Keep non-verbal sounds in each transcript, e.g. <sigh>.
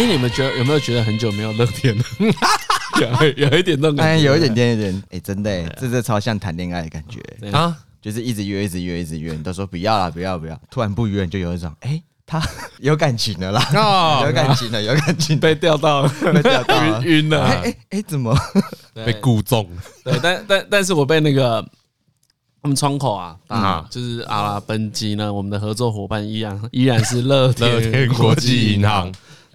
哎，你们觉得有没有觉得很久没有乐天了？<laughs> 有有一点那种感有一点点，有点，哎，真的，这这超像谈恋爱的感觉。啊，就是一直约，一直约，一直约，你都说不要了，不要，不要，突然不约，你就有一种，哎，他 <laughs> 有感情了啦，有感情了，<laughs> 有感情，被钓到了，被钓到了，晕了，哎哎，怎么？被估中？对，但但但是我被那个。我们窗口啊，啊，就是阿拉本机呢，我们的合作伙伴依然依然是乐天国际银行。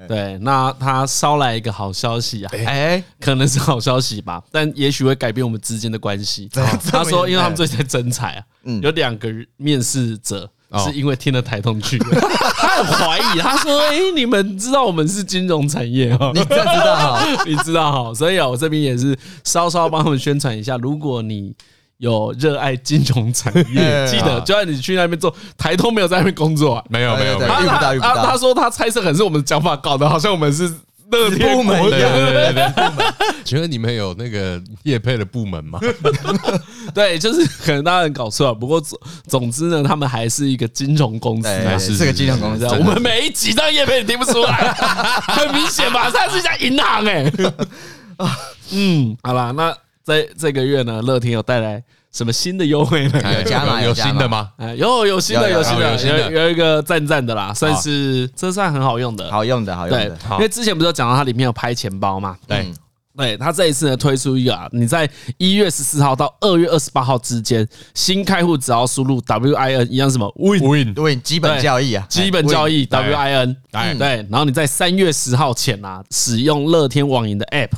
对，那他捎来一个好消息啊，哎，可能是好消息吧，但也许会改变我们之间的关系。<laughs> 他说，因为他们最近在征才啊，有两个面试者是因为听了台通去，<laughs> 他很怀疑，他说，哎，你们知道我们是金融产业哦，<laughs> 你知道，你知道哈，所以啊，我这边也是稍稍帮他们宣传一下，如果你。有热爱金融产业，<laughs> 记得就算你去那边做，台通没有在那边工作，没有没有，他他他说他猜测可能是我们的讲法搞得好像我们是乐天部门一样。<laughs> 请问你们有那个业配的部门吗？<laughs> 对，就是可能大家很搞错了。不过总总之呢，他们还是一个金融公司，是个金融公司。我们每一集都业配，你听不出来，很明显吧？它是一家银行哎。嗯，好啦，那。在这个月呢，乐天有带来什么新的优惠呢？<laughs> 有加码，有新的吗？哎，有有新的，有新的，有有一个赞赞的啦，算是这算很好用的，好用的，好用的。对，因为之前不是有讲到它里面有拍钱包嘛？对。对，他这一次呢推出一个啊，你在一月十四号到二月二十八号之间，新开户只要输入 WIN 一样什么？Win Win 基本交易啊，基本交易 WIN，对，然后你在三月十号前啊，使用乐天网银的 App，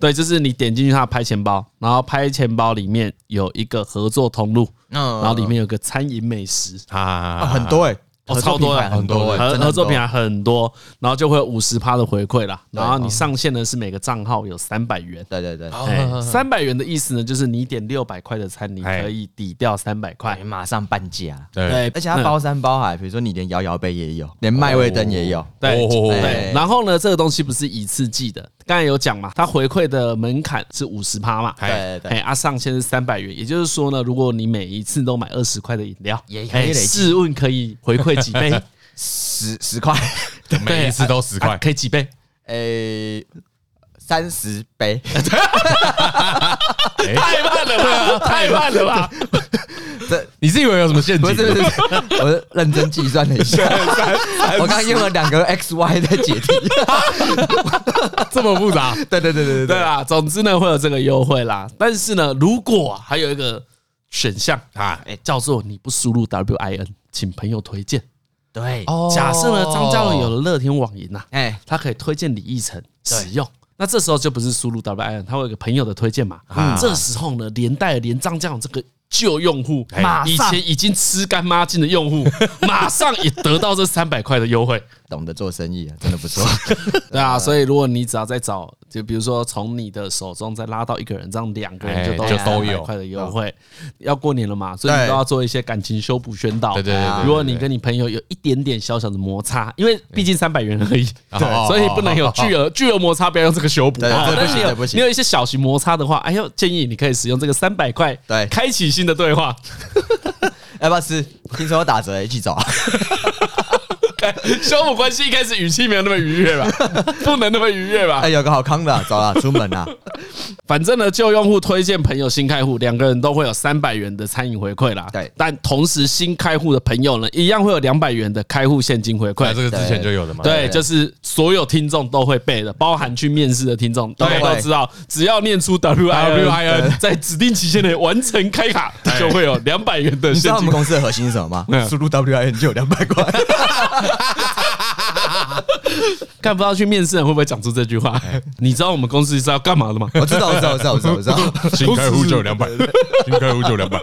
对，就是你点进去它的拍钱包，然后拍钱包里面有一个合作通路，然后里面有个餐饮美食。啊，很多哎。哦，超多的，很多合合作品还很多，然后就会有五十趴的回馈啦。然后你上线呢是每个账号有三百元。对对对，三百元的意思呢，就是你点六百块的餐，你可以抵掉三百块，马上半价。对，而且它包山包海，比如说你连摇摇杯也有，连麦味灯也有。对对。然后呢，这个东西不是一次寄的，刚才有讲嘛，它回馈的门槛是五十趴嘛。对对。啊，上限是三百元，也就是说呢，如果你每一次都买二十块的饮料，也可以试问可以回馈。几杯？十十块，每一次都十块，可以几杯？诶，三十杯。<laughs> 太慢了吧！太慢了吧！这你是以为有什么陷阱？不是，我认真计算了一下，<laughs> 我刚用了两个 X Y 在解题，<laughs> 这么复杂？对对对对对对啊！总之呢，会有这个优惠啦。但是呢，如果还有一个选项啊，哎，叫做你不输入 W I N，请朋友推荐。对，假设呢，张嘉伦有了乐天网银呐，哎，他可以推荐李义成使用。那这时候就不是输入 W I N，他会有个朋友的推荐嘛？这时候呢，连带连张嘉伦这个旧用户，以前已经吃干抹净的用户，<laughs> 马上也得到这三百块的优惠。懂得做生意啊，真的不错。<laughs> 对啊，所以如果你只要再找，就比如说从你的手中再拉到一个人，这样两个人就都就都有块的优惠。要过年了嘛，所以你都要做一些感情修补宣导。对对对。如果你跟你朋友有一点点小小的摩擦，因为毕竟三百元而已，对，<laughs> 所以不能有 <laughs> 巨额巨额摩擦，不要用这个修补。不行不行。你有一些小型摩擦的话，哎呦，建议你可以使用这个三百块，对，开启新的对话。要不要吃？听说有打折，一起走啊。修补关系一开始语气没有那么愉悦吧？<laughs> 不能那么愉悦吧？哎，有个好康的，走了，出门了。<laughs> 反正呢，旧用户推荐朋友新开户，两个人都会有三百元的餐饮回馈啦。对，但同时新开户的朋友呢，一样会有两百元的开户现金回馈。这个之前就有的嘛？对，就是所有听众都会背的，包含去面试的听众大家都知道，只要念出 W I N，在指定期限内完成开卡，就会有两百元的现金。你知道我们公司的核心是什么吗？输入 W I N 就有两百块。<laughs> <laughs> 看不到去面试人会不会讲出这句话？<laughs> 你知道我们公司是要干嘛的吗？我知道，我知道，我知道，我知道，我知道。<laughs> 新开户就两百，新开户就两百。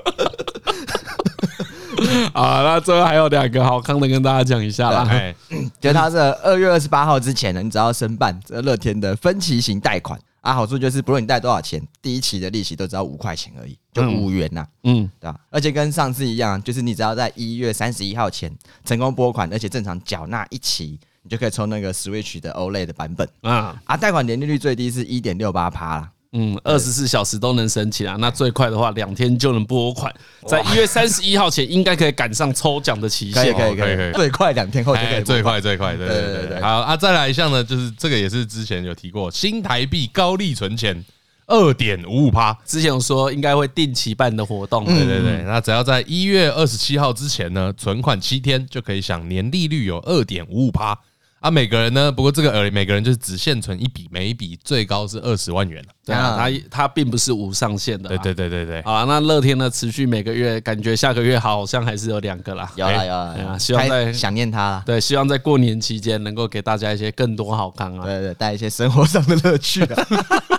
啊，那最后还有两个好康的跟大家讲一下啦。哎，就他是二月二十八号之前呢，你只要申办这乐天的分期型贷款啊，好处就是不论你贷多少钱，第一期的利息都只要五块钱而已，就五元呐。嗯，对吧？而且跟上次一样，就是你只要在一月三十一号前成功拨款，而且正常缴纳一期。你就可以抽那个 Switch 的 OLED 的版本啊啊！贷款年利率最低是一点六八趴啦，嗯，二十四小时都能申请啊。那最快的话，两天就能拨款，在一月三十一号前应该可以赶上抽奖的期限。可以可以可以，最快两天后就可以。最快最快，对对对对。好啊，再来一项呢，就是这个也是之前有提过，新台币高利存钱。二点五五趴，之前有说应该会定期办的活动，对对对，那只要在一月二十七号之前呢，存款七天就可以享年利率有二点五五趴啊。每个人呢，不过这个呃，每个人就是只限存一笔，每一笔最高是二十万元。对啊，它它并不是无上限的。对对对对对。好，那乐天呢，持续每个月，感觉下个月好像还是有两个啦。有啦有啦，希望在想念他。对，希望在过年期间能够给大家一些更多好康啊。对对，带一些生活上的乐趣啊。这 <laughs>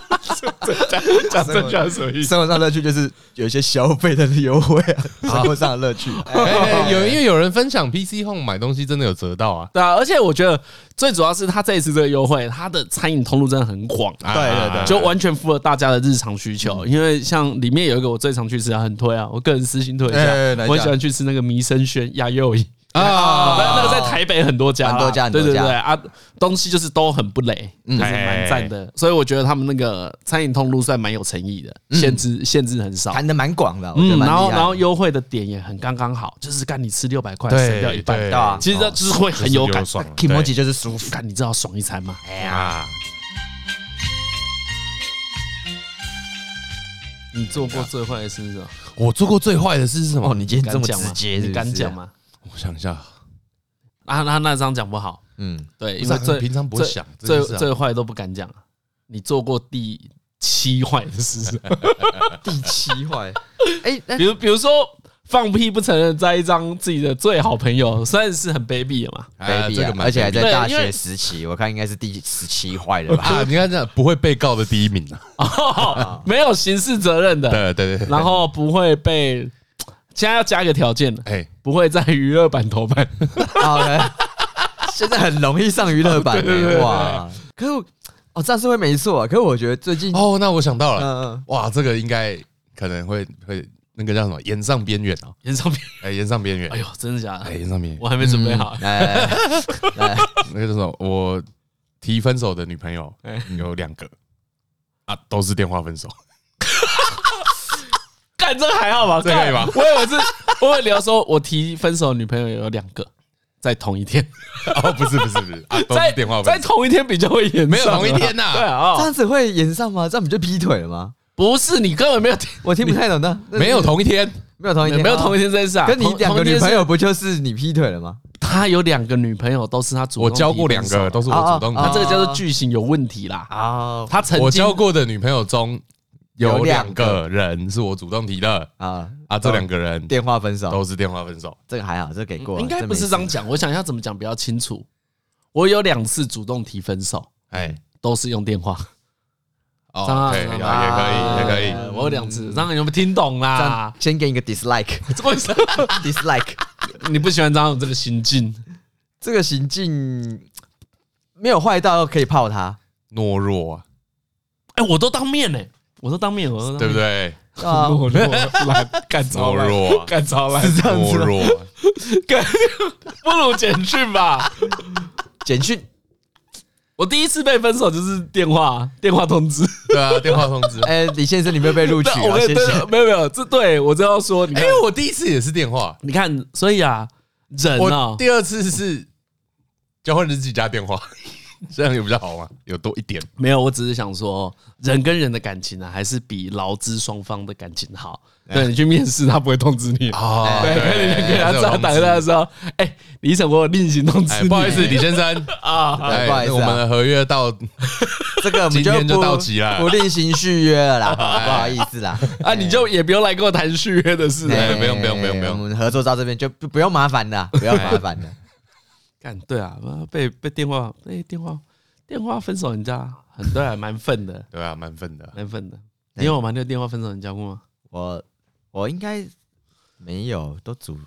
讲讲这句话什么意思？生活上乐趣就是有一些消费的优惠啊，生活上的乐趣。有因为有人分享 PC Home 买东西真的有折到啊，对啊，而且我觉得最主要是他这一次这个优惠，他的餐饮通路真的很广，对对对，就完全符合大家的日常需求。因为像里面有一个我最常去吃，很推啊，我个人私心推一下，我很喜欢去吃那个弥生轩鸭肉。啊，那个在台北很多家，很多家，对对对啊，东西就是都很不雷，就是蛮赞的，所以我觉得他们那个餐饮通路算蛮有诚意的，限制限制很少，谈的蛮广的，嗯，然后然后优惠的点也很刚刚好，就是干你吃六百块省掉一半，对啊，其实这就是会很有感，kimochi 就是舒服，看你知道爽一餐吗？哎呀，你做过最坏的事是什么？我做过最坏的事是什么？你今天这么直接，你敢讲吗？我想一下，啊，那那张讲不好，嗯，对，因为最平常不会想，最最坏都不敢讲。你做过第七坏的事？<laughs> 第七坏？哎，比如比如说放屁不承认，在一张自己的最好朋友，算是很卑鄙的嘛，卑鄙，而且还在大学时期，我看应该是第十七坏的吧？你看这样不会被告的第一名啊，<laughs> 没有刑事责任的，对对对，然后不会被。现在要加一个条件，哎，不会在娱乐版投版。<laughs> 好嘞，现在很容易上娱乐版，<laughs> 哇！可是哦，这样是会没错。可是我觉得最近哦，那我想到了，哇，这个应该可能会会那个叫什么？延上边缘哦，延上边哎，延上边缘。哎呦，真的假的？哎，延上边缘，我还没准备好。来，<laughs> 那个叫什么？我提分手的女朋友有两个啊，都是电话分手。干这还好吧？这可以吧？我以为是，<laughs> 我以为你要说我提分手的女朋友有两个，在同一天。<laughs> 哦，不是不是不是，都是电话分手。在同一天比较会演，没有同一天呐。对啊，这样子会演上吗？这样不就劈腿了吗？不是，你根本没有听，我听不太懂的。没有同一天，没有同一天，没有同一天这件事啊。跟你两个女朋友不就是你劈腿了吗？他有两个女朋友，都是他主动。我交过两个，都是我主动。他这个叫做剧情有问题啦。啊，他曾经我交过的女朋友中。有两个人是我主动提的啊啊！这两个人电话分手，都是电话分手。这个还好，这个给过。应该不是这样讲，我想一下怎么讲比较清楚。我有两次主动提分手，哎，都是用电话。哦，可以，也可以，也可以。我有两次，张翰有没有听懂啦？先给你个 dislike，怎么回事？dislike，你不喜欢张翰这个行径？这个行径没有坏到可以泡他，懦弱啊！哎，我都当面呢。我说当面，我说对不对？啊，懦弱，干超弱，干超烂，是这样子。懦弱，干 <laughs> 不如简讯吧。简讯，我第一次被分手就是电话，电话通知。对啊，电话通知。<laughs> 哎，李先生，你没有被录取啊？谢谢。没有没有，这对我就要说，因为我第一次也是电话。你看，所以啊，人啊，第二次是交换日记加电话。<laughs> 这样有比较好吗？有多一点？没有，我只是想说，人跟人的感情呢，还是比劳资双方的感情好。对，你去面试，他不会通知你。哦，对，跟你跟他打打的时候，哎，李总，我有另行通知。不好意思，李先生 <laughs> 啊，不好意思，我们的合约到这个今天就到期了，不另行续约了啦。不好意思啦，啊，你就也不用来跟我谈续约的事。不用不用不用不用，我们合作到这边就不不用麻烦的，不要麻烦的。干对啊，被被电话被电话电话分手人家很对啊，蛮愤的。对啊，蛮愤的，蛮愤的。你有吗？那个电话分手人家过吗？我我应该没有，都主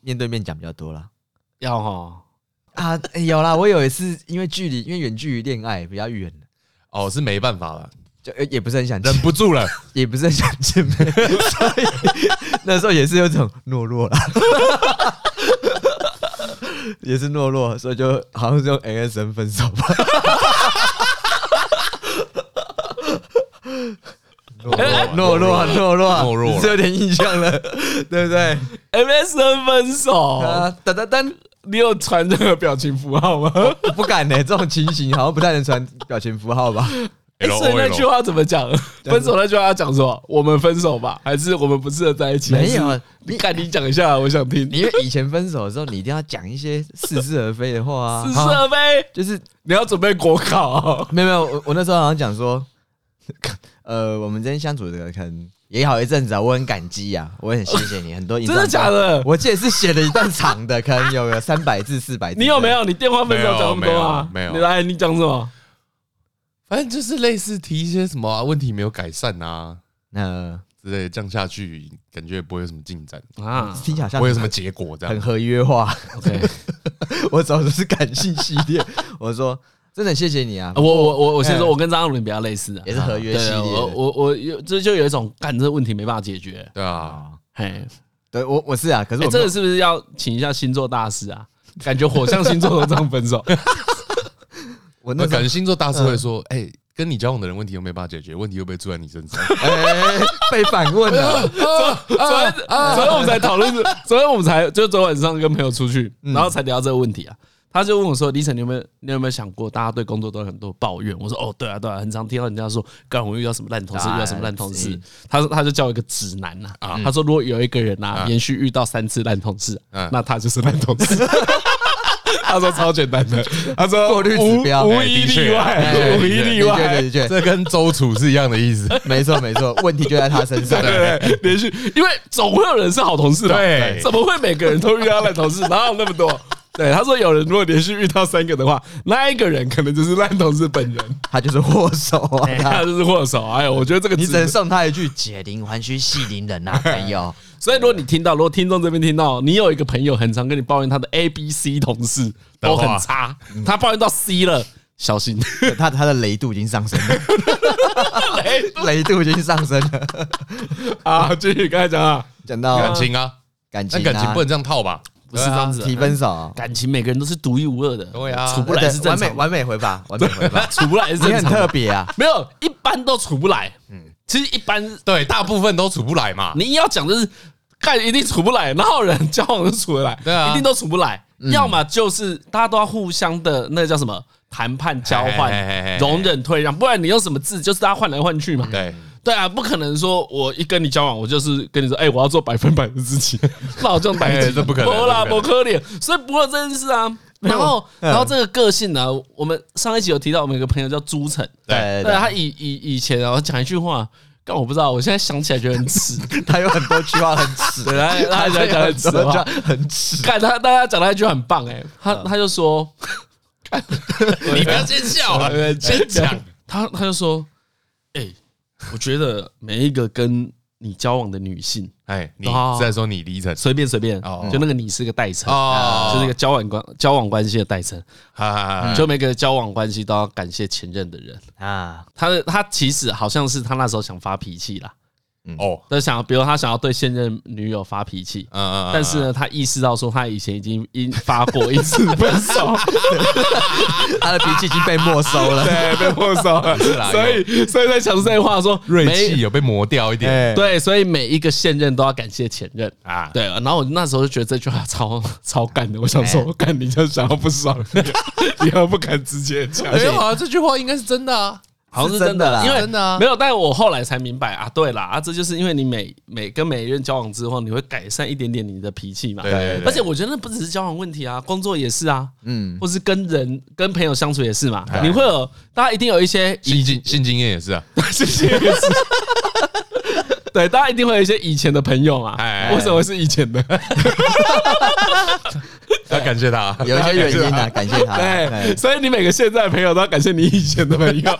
面对面讲比较多了。要哈啊，有啦，我有一次因为距离，因为远距离恋爱比较远。哦，是没办法了，就也不是很想，忍不住了，也不是很想见面，<laughs> 所以 <laughs> 那时候也是有种懦弱了。<laughs> 也是懦弱，所以就好像是用 MSN 分手吧。<laughs> 懦弱，懦弱，懦弱，你是有点印象了，<laughs> 对不对？MSN 分手，等等等，你有传这个表情符号吗？我不敢呢，这种情形好像不太能传表情符号吧。哎，所以那句话怎么讲？分手那句话要讲什么？我们分手吧，还是我们不适合在一起？没有，你看你讲一下，我想听。因为以前分手的时候，你一定要讲一些似是而非的话啊，似是而非，就是你要准备国考。没有没有，我我那时候好像讲说，<laughs> 呃，我们之间相处的可能也好一阵子啊，我很感激啊，我很谢谢你，很多真的假的？我记得是写了一段长的，可能有个三百字四百字。你有没有？你电话分手讲那么多啊？没有，你来，你讲什么？反正就是类似提一些什么问题没有改善啊，那之类降下去，感觉不会有什么进展啊，听起来像不会有什么结果这样，很合约化。OK，<laughs> 我找的是感性系列。<laughs> 我说真的谢谢你啊，我我我我先说，我跟张阿伦比较类似，也是合约系列。我我我有这就有一种干这个问题没办法解决。对啊，嘿，对我我是啊，可是我这个是不是要请一下星座大师啊？感觉火象星座都这样分手。<laughs> 我那感觉星座大师会说，哎。跟你交往的人问题又没办法解决，问题又被住在你身上，哎，被反问了。昨天，昨天我们才讨论，昨天我们才就昨晚上跟朋友出去，然后才聊这个问题啊。他就问我说：“李晨，你有没有你有没有想过，大家对工作都有很多抱怨？”我说：“哦，对啊，对啊，很常听到人家说，刚我遇到什么烂同事，遇到什么烂同事。”他说：“他就叫我一个指南呐，他说如果有一个人呐，连续遇到三次烂同事，那他就是烂同事。”他说超简单的，他说 <laughs> 过滤指标无一例外，<laughs> 无一例外，的确，这跟周楚是一样的意思。<laughs> 没错，没错，问题就在他身上。对，连续，因为总会有人是好同事的，对，怎么会每个人都遇到烂同事？哪有那么多？对，他说有人如果连续遇到三个的话，那一个人可能就是烂同事本人，他就是祸首啊，他就是祸首。哎呦，我觉得这个你只能送他一句“解铃还须系铃人”啊，朋友。所以，如果你听到，如果听众这边听到，你有一个朋友很常跟你抱怨他的 A、B、C 同事都很差，他抱怨到 C 了，小心，他他的雷度已经上升了，<laughs> 雷雷度已经上升了。<laughs> 啊，继续刚才讲啊，讲到感情啊，感情，感情不能这样套吧？不是这样子，提分手，感情每个人都是独一无二的，对啊，处不来是正常，完美完美回吧，完美回吧，<laughs> 处不来是正常，很特别啊，没有一般都处不来，嗯，其实一般对大部分都处不来嘛，你硬要讲的是。看一定处不来，哪有人交往都处得来？对啊，一定都处不来。要么就是大家都要互相的那个叫什么谈判交换、容忍退让，不然你用什么字就是大家换来换去嘛。对对啊，不可能说我一跟你交往，我就是跟你说，哎，我要做百分百的自己，<laughs> 那我这种代这不可能，不啦，不可能。所以不过这件事啊，然后然后这个个性呢，我们上一集有提到，我们有个朋友叫朱晨，对对，他以以以前然后讲一句话。但我不知道，我现在想起来觉得很耻。<laughs> 他有很多句话很耻，<laughs> 对，他他讲讲很耻，很耻。看他，大家讲他一句很棒哎，他他就说，你不要先笑啊，先讲。他他就说，哎，<laughs> 我觉得每一个跟你交往的女性。哎，你是在说你李晨？随便随便，就那个你是个代称，就是一个交往关交往关系的代称。就每个交往关系都要感谢前任的人啊。他的他其实好像是他那时候想发脾气啦。哦，他想，比如他想要对现任女友发脾气，嗯嗯，但是呢，他意识到说他以前已经因发过一次 <laughs> 分手，他的脾气已经被没收了，<laughs> 对，被没收了，<laughs> 所以，所以在讲这句话说，锐气有被磨掉一点，对，所以每一个现任都要感谢前任。啊，对，然后我那时候就觉得这句话超超干的，我想说，干你就想要不爽，你要不敢直接讲，没有啊，这句话应该是真的啊。好像是真的啦，因为没有，但我后来才明白啊，对啦，啊，这就是因为你每每跟每一任交往之后，你会改善一点点你的脾气嘛。对，而且我觉得那不只是交往问题啊，工作也是啊，嗯，或是跟人跟朋友相处也是嘛。你会有，大家一定有一些性经性经验也是啊，<laughs> 性经验也是。<laughs> 对，大家一定会有一些以前的朋友嘛。为什么是以前的？<laughs> 要感谢他，有一些原因啊，感谢他。对，所以你每个现在的朋友都要感谢你以前的朋友。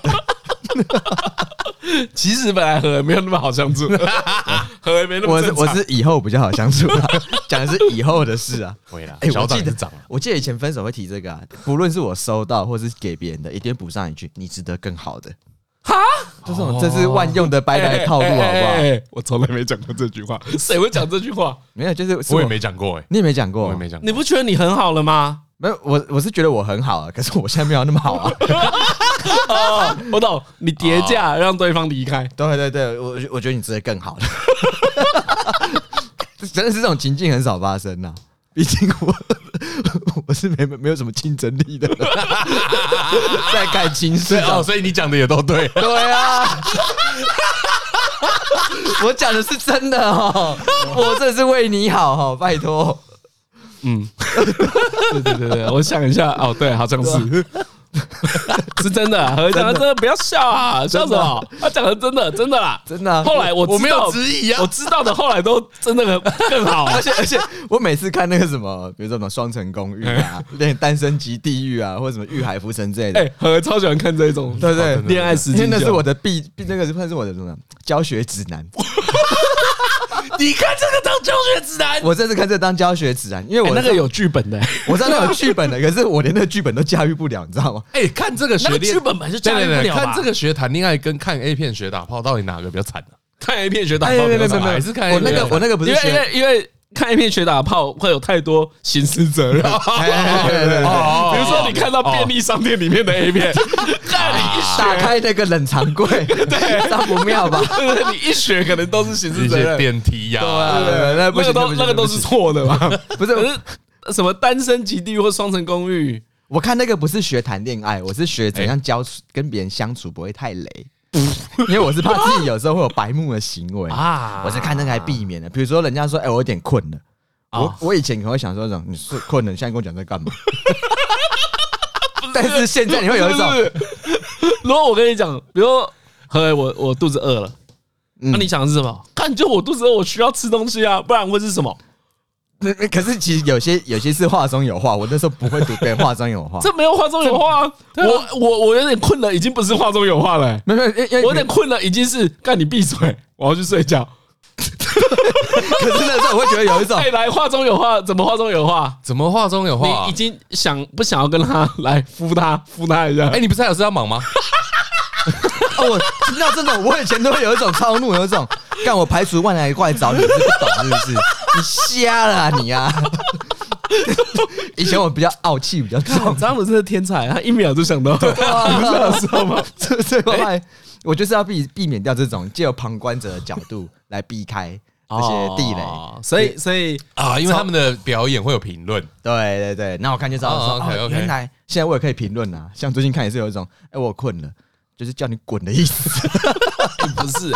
<laughs> 其实本来和没有那么好相处，<laughs> 和没那么我是我是以后比较好相处，<laughs> 讲的是以后的事啊。会啦，哎，我记得我记得以前分手会提这个啊，不论是我收到或是给别人的，一定补上一句：你值得更好的。哈，这种这是万用的掰掰套路，好不好？我从来没讲过这句话，谁会讲这句话？没有，就是我也没讲过，哎，你也没讲过，我也没讲过。你不觉得你很好了吗？没有，我我是觉得我很好啊，<laughs> 可是我现在没有那么好啊。<laughs> 哦，我懂，你叠价让对方离开。对对对，我我觉得你值得更好的。<laughs> 真的是这种情境很少发生呐、啊，毕竟我我是没没有什么竞争力的，在感情上哦，所以你讲的也都对，对啊。我讲的是真的哦，我这是为你好哦，拜托。嗯，对对对对，我想一下，哦，对，好像是。是真的，何讲的真的，不要笑啊！笑什么？他讲的真的，真的啦，真的。后来我我没有质疑啊，我知道的后来都真的很更好。而且而且，我每次看那个什么，比如说什么《双城公寓》啊，那单身即地狱啊，或者什么《欲海浮沉》之类的，哎，何超喜欢看这种，对对，恋爱实境，那是我的必必那个算是我的什么教学指南。<laughs> 你看这个当教学指南，我这是看这个当教学指南，因为我那个有剧本的，<laughs> 我知道那有剧本的，<laughs> 可是我连那个剧本都驾驭不了，你知道吗？哎，看这个学剧本本是驾驭不了，看这个学谈恋爱跟看 A 片学打炮，到底哪个比较惨呢？看 A 片学打炮比较惨，还是看 A 片我那个我那个不是因为因为。看 A 片学打炮会有太多刑事责任，比如说你看到便利商店里面的 A 片，那你一打开那个冷藏柜，对，不妙吧？你一学可能都是刑事责任，电梯呀，那个都那个都是错的嘛？不是，不是什么单身极地或双层公寓？我看那个不是学谈恋爱，我是学怎样交跟别人相处不会太雷。<laughs> 因为我是怕自己有时候会有白目的行为啊，我是看那个来避免的。比如说人家说，哎，我有点困了，我我以前可能会想说，这种你是困了，你现在跟我讲在干嘛？<laughs> 但是现在你会有一种，如果我跟你讲，比如说，嘿，我我肚子饿了，那你想的是什么？看，就我肚子饿，我需要吃东西啊，不然会是什么？那 <laughs> 可是其实有些有些是话中有话，我那时候不会读别人话中有话，这没有话中有话啊！我我我有点困了，已经不是话中有话了，没有，我有点困了，已经是干你闭嘴，我要去睡觉。<laughs> 可是那时候我会觉得有一种，来话中有话，怎么话中有话？怎么话中有话？你已经想不想要跟他来敷他敷他一下？哎，你不是还有事要忙吗？<laughs> 哦，我听到这种，我以前都会有一种超怒，有一种干我排除万难过来找你，是不懂是不是？<laughs> 你瞎了啊你啊！<laughs> 以前我比较傲气，比较重，张姆斯的天才，他一秒就想到，你不知道吗？<laughs> 这这块，我就是要避避免掉这种借由旁观者的角度来避开这些地雷，所以所以啊，因为他们的表演会有评论，对对对，那我看就知道说，哦，原来现在我也可以评论啊，像最近看也是有一种，哎，我困了。就是叫你滚的意思，不是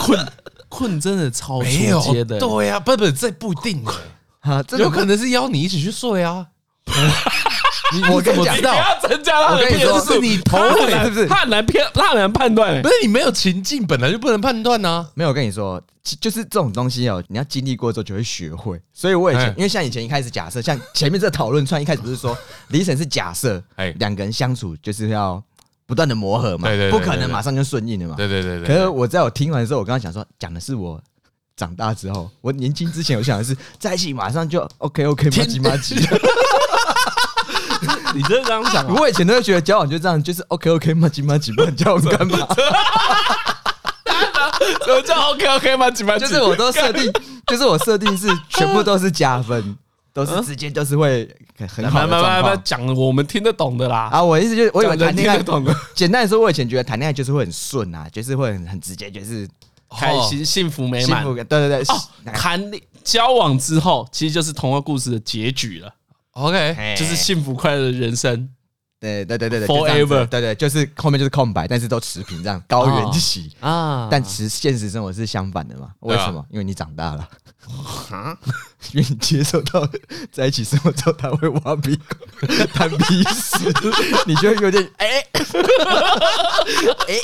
困困真的超出阶的，对呀，不不，这不一定啊，这有可能是邀你一起去睡啊。<laughs> 我跟你讲，不要增加他的骗术，是你头尾是不是？他很难骗，他很难判断，不是你没有情境，本来就不能判断呢。没有，我跟你说，就是这种东西哦，你要经历过之后就会学会。所以我以前，因为像以前一开始假设，像前面这讨论串一开始不是说李婶是假设，哎，两个人相处就是要。不断的磨合嘛，不可能马上就顺应的嘛。对对对。可是我在我听完之后，我刚刚想说，讲的是我长大之后，我年轻之前，我想的是在一起马上就 OK OK，麻吉麻吉。<laughs> 你这刚刚讲，我以前都会觉得交往就这样，就是 OK OK，麻吉麻吉，不然交往干嘛？<laughs> 什么叫 OK OK，麻吉麻吉？就是我都设定，就是我设定是全部都是加分。都是直接，就是会很好的状况。讲我们听得懂的啦。啊，我意思就是，我以为谈恋爱，简单来说，我以前觉得谈恋爱就是会很顺啊，就是会很很直接，就是开心、幸福、美满。对对对，谈交往之后，其实就是童话故事的结局了。OK，就是幸福快乐的人生。对对对对对，Forever。对对，就是后面就是空白，但是都持平这样，高原起 <laughs> 啊。但其实现实生活是相反的嘛？为什么？因为你长大了。<laughs> 啊！因为你接受到在一起生活之后，他会挖鼻孔、弹鼻屎，你觉得有点哎哎，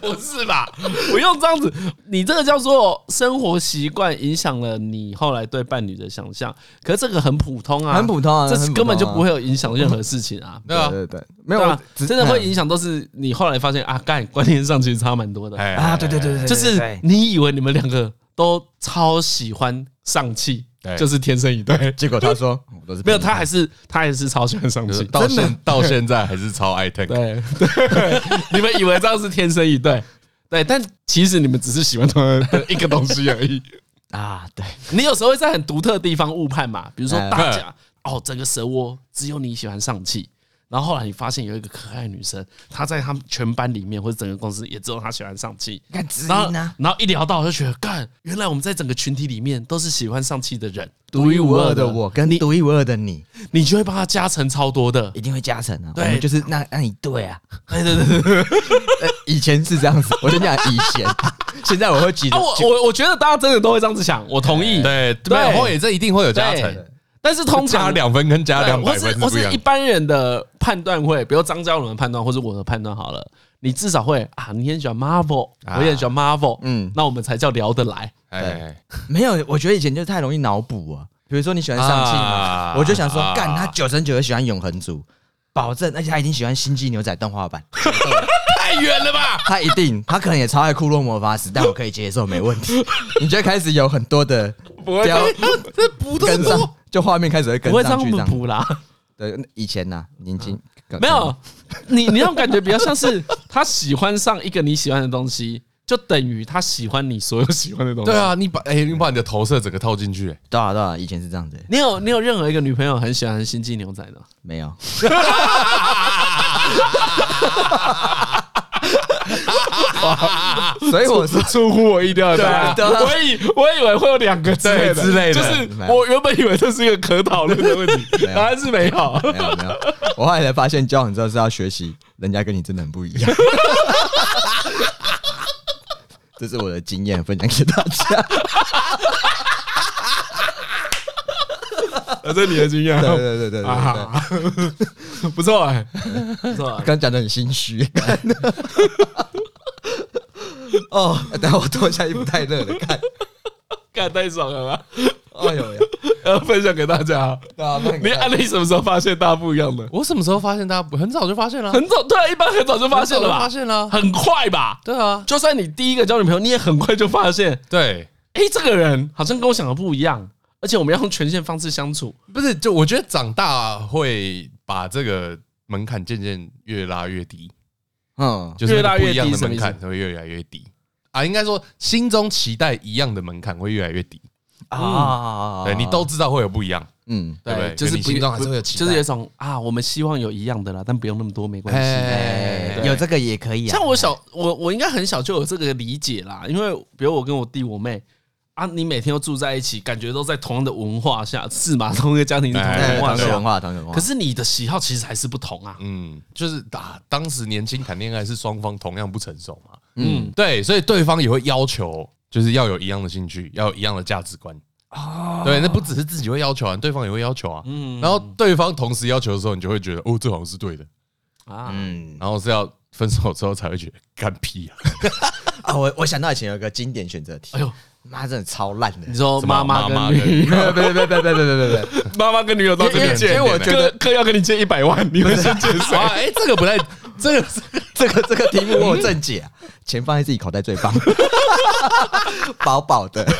<laughs> 不是吧？不用这样子，你这个叫做生活习惯影响了你后来对伴侣的想象。可是这个很普通啊，很普通啊，这是根本就不会有影响任何事情啊。对啊，对对对，没有啊，真的会影响都是你后来发现啊，干观念上其实差蛮多的啊。对对对对，就是你以为你们两个。都超喜欢上气，就是天生一对。结果他说 <laughs> 没有，他还是他还是超喜欢上气，到现到现在 <laughs> 还是超爱 take。对对，<laughs> 你们以为这样是天生一对，对，但其实你们只是喜欢同样的一个东西而已啊。对，你有时候会在很独特的地方误判嘛，比如说大家哦，整个蛇窝只有你喜欢上气。然后后来你发现有一个可爱的女生，她在他们全班里面或者整个公司也只有她喜欢上气。然后然后一聊到我就觉得，干，原来我们在整个群体里面都是喜欢上气的人，独一无二的我跟独一无二的你，你就会帮她加成超多的，一定会加成啊。对，就是那那一对啊，对对对对，<laughs> 以前是这样子，我就讲以前，<laughs> 现在我会记得。我我我觉得大家真的都会这样子想，我同意。对对，后也这一定会有加成。但是通常加两分跟加两百分是不一样。或是一般人的判断会，比如张嘉伦的判断，或者我的判断好了，你至少会啊，你很喜欢 Marvel，我也很喜欢 Marvel，嗯，那我们才叫聊得来。哎，没有，我觉得以前就太容易脑补啊。比如说你喜欢上气嘛，我就想说，干他九成九喜欢永恒族，保证，而且他一定喜欢星际牛仔动画版。太远了吧？他一定，他可能也超爱库洛魔法使，但我可以接受，没问题。<laughs> 你就开始有很多的标，这补的多。就画面开始会跟上去，这样补啦。对，以前呐，年轻没有你，你那种感觉比较像是他喜欢上一个你喜欢的东西，就等于他喜欢你所有喜欢的东西。对啊，你把哎，你把你的投射整个套进去。对啊，对啊，以前是这样子。你有你有任何一个女朋友很喜欢星际牛仔的？没有。<laughs> <laughs> 所以我是出乎我意料的，我以我以为会有两个之类的，之类的，就是我原本以为这是一个可讨论的问题，<laughs> 答案是没有，没有，没有。我后来才发现，交往之后是要学习，人家跟你真的很不一样。<laughs> 这是我的经验，分享给大家。这是你的经验，对对对对对，不错哎，不错。刚讲的很心虚。哦，等下我脱下衣服太热了，看，<laughs> 看太爽了吧？哎呦呀，要分享给大家。你啊，你什么时候发现大家不一样的？我什么时候发现大家不？很早就发现了，很早，对啊，一般很早就发现了吧？发现了，很快吧？对啊，就算你第一个交女朋友，你也很快就发现，对，哎，这个人好像跟我想的不一样，而且我们要用权限方式相处，不是？就我觉得长大会把这个门槛渐渐越拉越低。嗯，就是越拉越低，门槛会越来越低啊。应该说，心中期待一样的门槛会越来越低啊。对，你都知道会有不一样，嗯，对，就是心中还是会有期待，就是有一种啊，我们希望有一样的啦，但不用那么多，没关系，有这个也可以啊。像我小，我我应该很小就有这个理解啦，因为比如我跟我弟我妹。啊，你每天都住在一起，感觉都在同样的文化下，是吗？同一个家庭，同一个文化，同文化，同文化。可是你的喜好其实还是不同啊。嗯，就是打当时年轻谈恋爱是双方同样不成熟嘛。嗯，对，所以对方也会要求，就是要有一样的兴趣，要有一样的价值观。哦，对，那不只是自己会要求啊，对方也会要求啊。嗯，然后对方同时要求的时候，你就会觉得哦，这好像是对的啊。嗯，然后是要分手之后才会觉得干屁啊。<laughs> 啊，我我想到以前有一个经典选择题。哎呦。妈真的超烂的！你说妈妈跟女友，别别别别别别别别别，<laughs> 妈妈跟女友到这边借，因为我觉得哥要跟你借一百万，你会先借谁？哎，这个不太，这个这个这个题目我正解，钱放在自己口袋最棒，<laughs> 饱饱的。<laughs>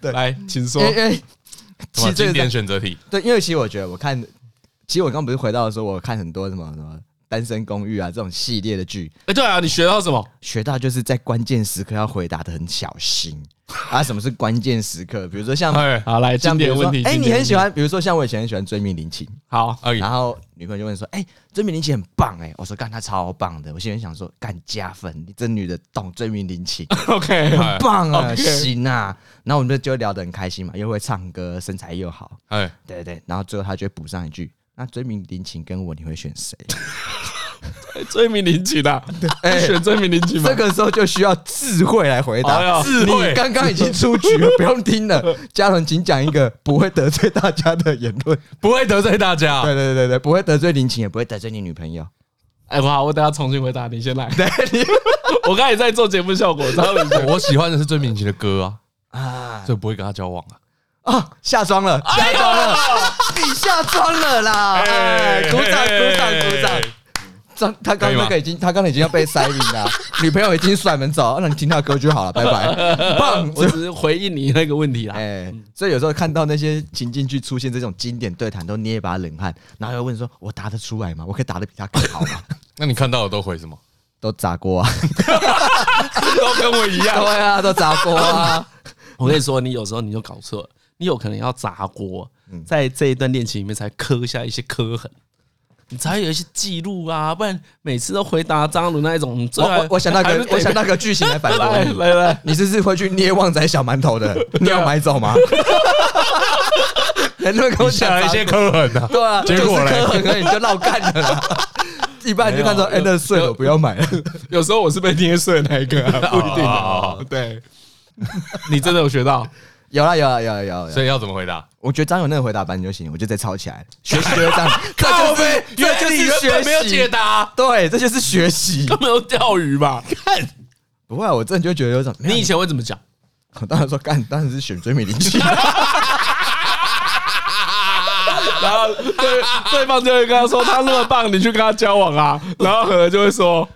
对，来，请说。因为其实经典选择题，对，因为其实我觉得，我看，其实我刚不是回到的时候，我看很多什么什么。单身公寓啊，这种系列的剧，哎，对啊，你学到什么？学到就是在关键时刻要回答的很小心。<laughs> 啊。什么是关键时刻？比如说像，好来，经典问题。哎，你很喜欢，比如说像我以前很喜欢追命林琴，好，然后女朋友就问说，哎，追命林琴很棒哎，我说干他超棒的，我现在想说干加分，你这女的懂追命林琴，<laughs> OK，很棒啊，行啊，然后我们就聊得很开心嘛，又会唱歌，身材又好，哎，对对，然后最后她就补上一句，那追名林檎跟我，你会选谁？<laughs> 追名林檎的，<laughs> 选追名林檎吗？这个时候就需要智慧来回答。智慧，刚刚已经出局了，不用听了。嘉伦，请讲一个不会得罪大家的言论，<laughs> 不会得罪大家。对对对对，不会得罪林檎，也不会得罪你女朋友。哎，好，我等下重新回答，你先来。对，我刚才也在做节目效果，然后我喜欢的是追名林檎的歌啊啊，所以不会跟他交往啊。啊，下妆了，下妆了，你下妆了啦！哎，鼓掌，鼓掌，鼓掌。他刚那个已经，他刚才已经要被塞命了，<laughs> 女朋友已经甩门走，那你听他歌就好了，拜拜。<laughs> 棒，我只是回应你那个问题啦。哎，所以有时候看到那些情境剧出现这种经典对谈，都捏一把冷汗，然后又问说：“我答得出来吗？我可以答得比他更好吗？” <laughs> 那你看到的都回什么？都砸锅啊，都跟我一样。对啊，都砸锅啊。我跟你说，你有时候你就搞错了。你有可能要砸锅，在这一段恋情里面才刻下一些刻痕。你才有一些记录啊，不然每次都回答张鲁那一种。我我我想到个我想到个剧情来反驳你，来 <laughs> 来，你是不是会去捏旺仔小馒头的？<laughs> 你要买走吗？<laughs> 人跟我讲了一些刻痕啊，对啊，结果刻痕你就闹干了。一般就看到哎，那碎了不要买了。有时候我是被捏碎的那一个，不一定。对，你真的有学到？有啦有啦有啦有啦，所以要怎么回答？我觉得张勇那个回答版就行，我就再抄起来。学习 <laughs> 就是这样，靠北，这就是学习，没有解答。对，这就是学习，都没有钓鱼吧？看，不会，我真的就觉得有种。你以前会怎么讲？我当然说干，当然是选追美林檎。<laughs> 然后对对方就会跟他说：“他那么棒，你去跟他交往啊。”然后可能就会说。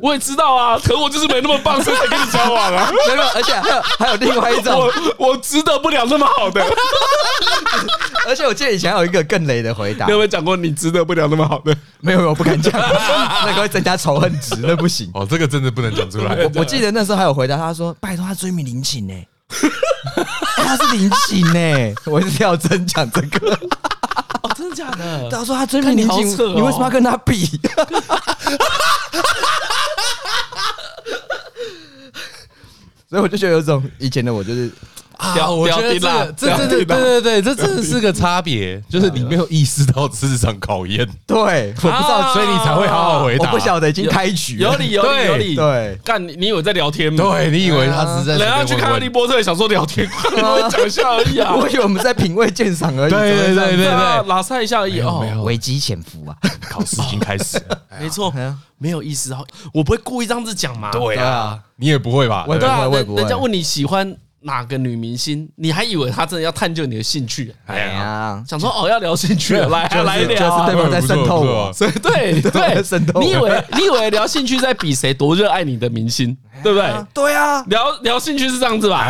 我也知道啊，可我就是没那么棒，所以才跟你交往啊。<laughs> 没有，而且还有还有另外一种，我我值得不了那么好的。<laughs> 而且我记得以前有一个更雷的回答，你有没有讲过你值得不了那么好的？没有，我，不敢讲，<laughs> 那个会增加仇恨值，那不行。哦，这个真的不能讲出来。我我记得那时候还有回答，他说：“拜托他追名林檎呢，他是林檎呢。”我一定要真讲这个，哦，真的假的？<laughs> 他说他追名林檎，你为什么要跟他比？<laughs> 所以我就觉得有种以前的我就是啊，我觉得这这真的对对对，这真的是个差别，就是你没有意识到这是场考验，<laughs> 对，我不知道，所以你才会好好回答。我不晓得已经开局，有理有理有理，对，干你你以为在聊天吗？对，你以为他是在人家去看哈利波特，想说聊天，<laughs> 讲一下而已啊。我以为我们在品味鉴赏而已，对对对对对，拉塞一下而已哦，危机潜伏啊，<laughs> 考试已经开始了，没错。没有意思，我不会故意这样子讲嘛。对啊，你也不会吧？对啊，人家问你喜欢哪个女明星，你还以为他真的要探究你的兴趣？哎呀，想说哦，要聊兴趣，来来聊，就是对方在渗透我。所以对对，渗透。你以为你以为聊兴趣在比谁多热爱你的明星，对不对？对啊，聊聊兴趣是这样子吧？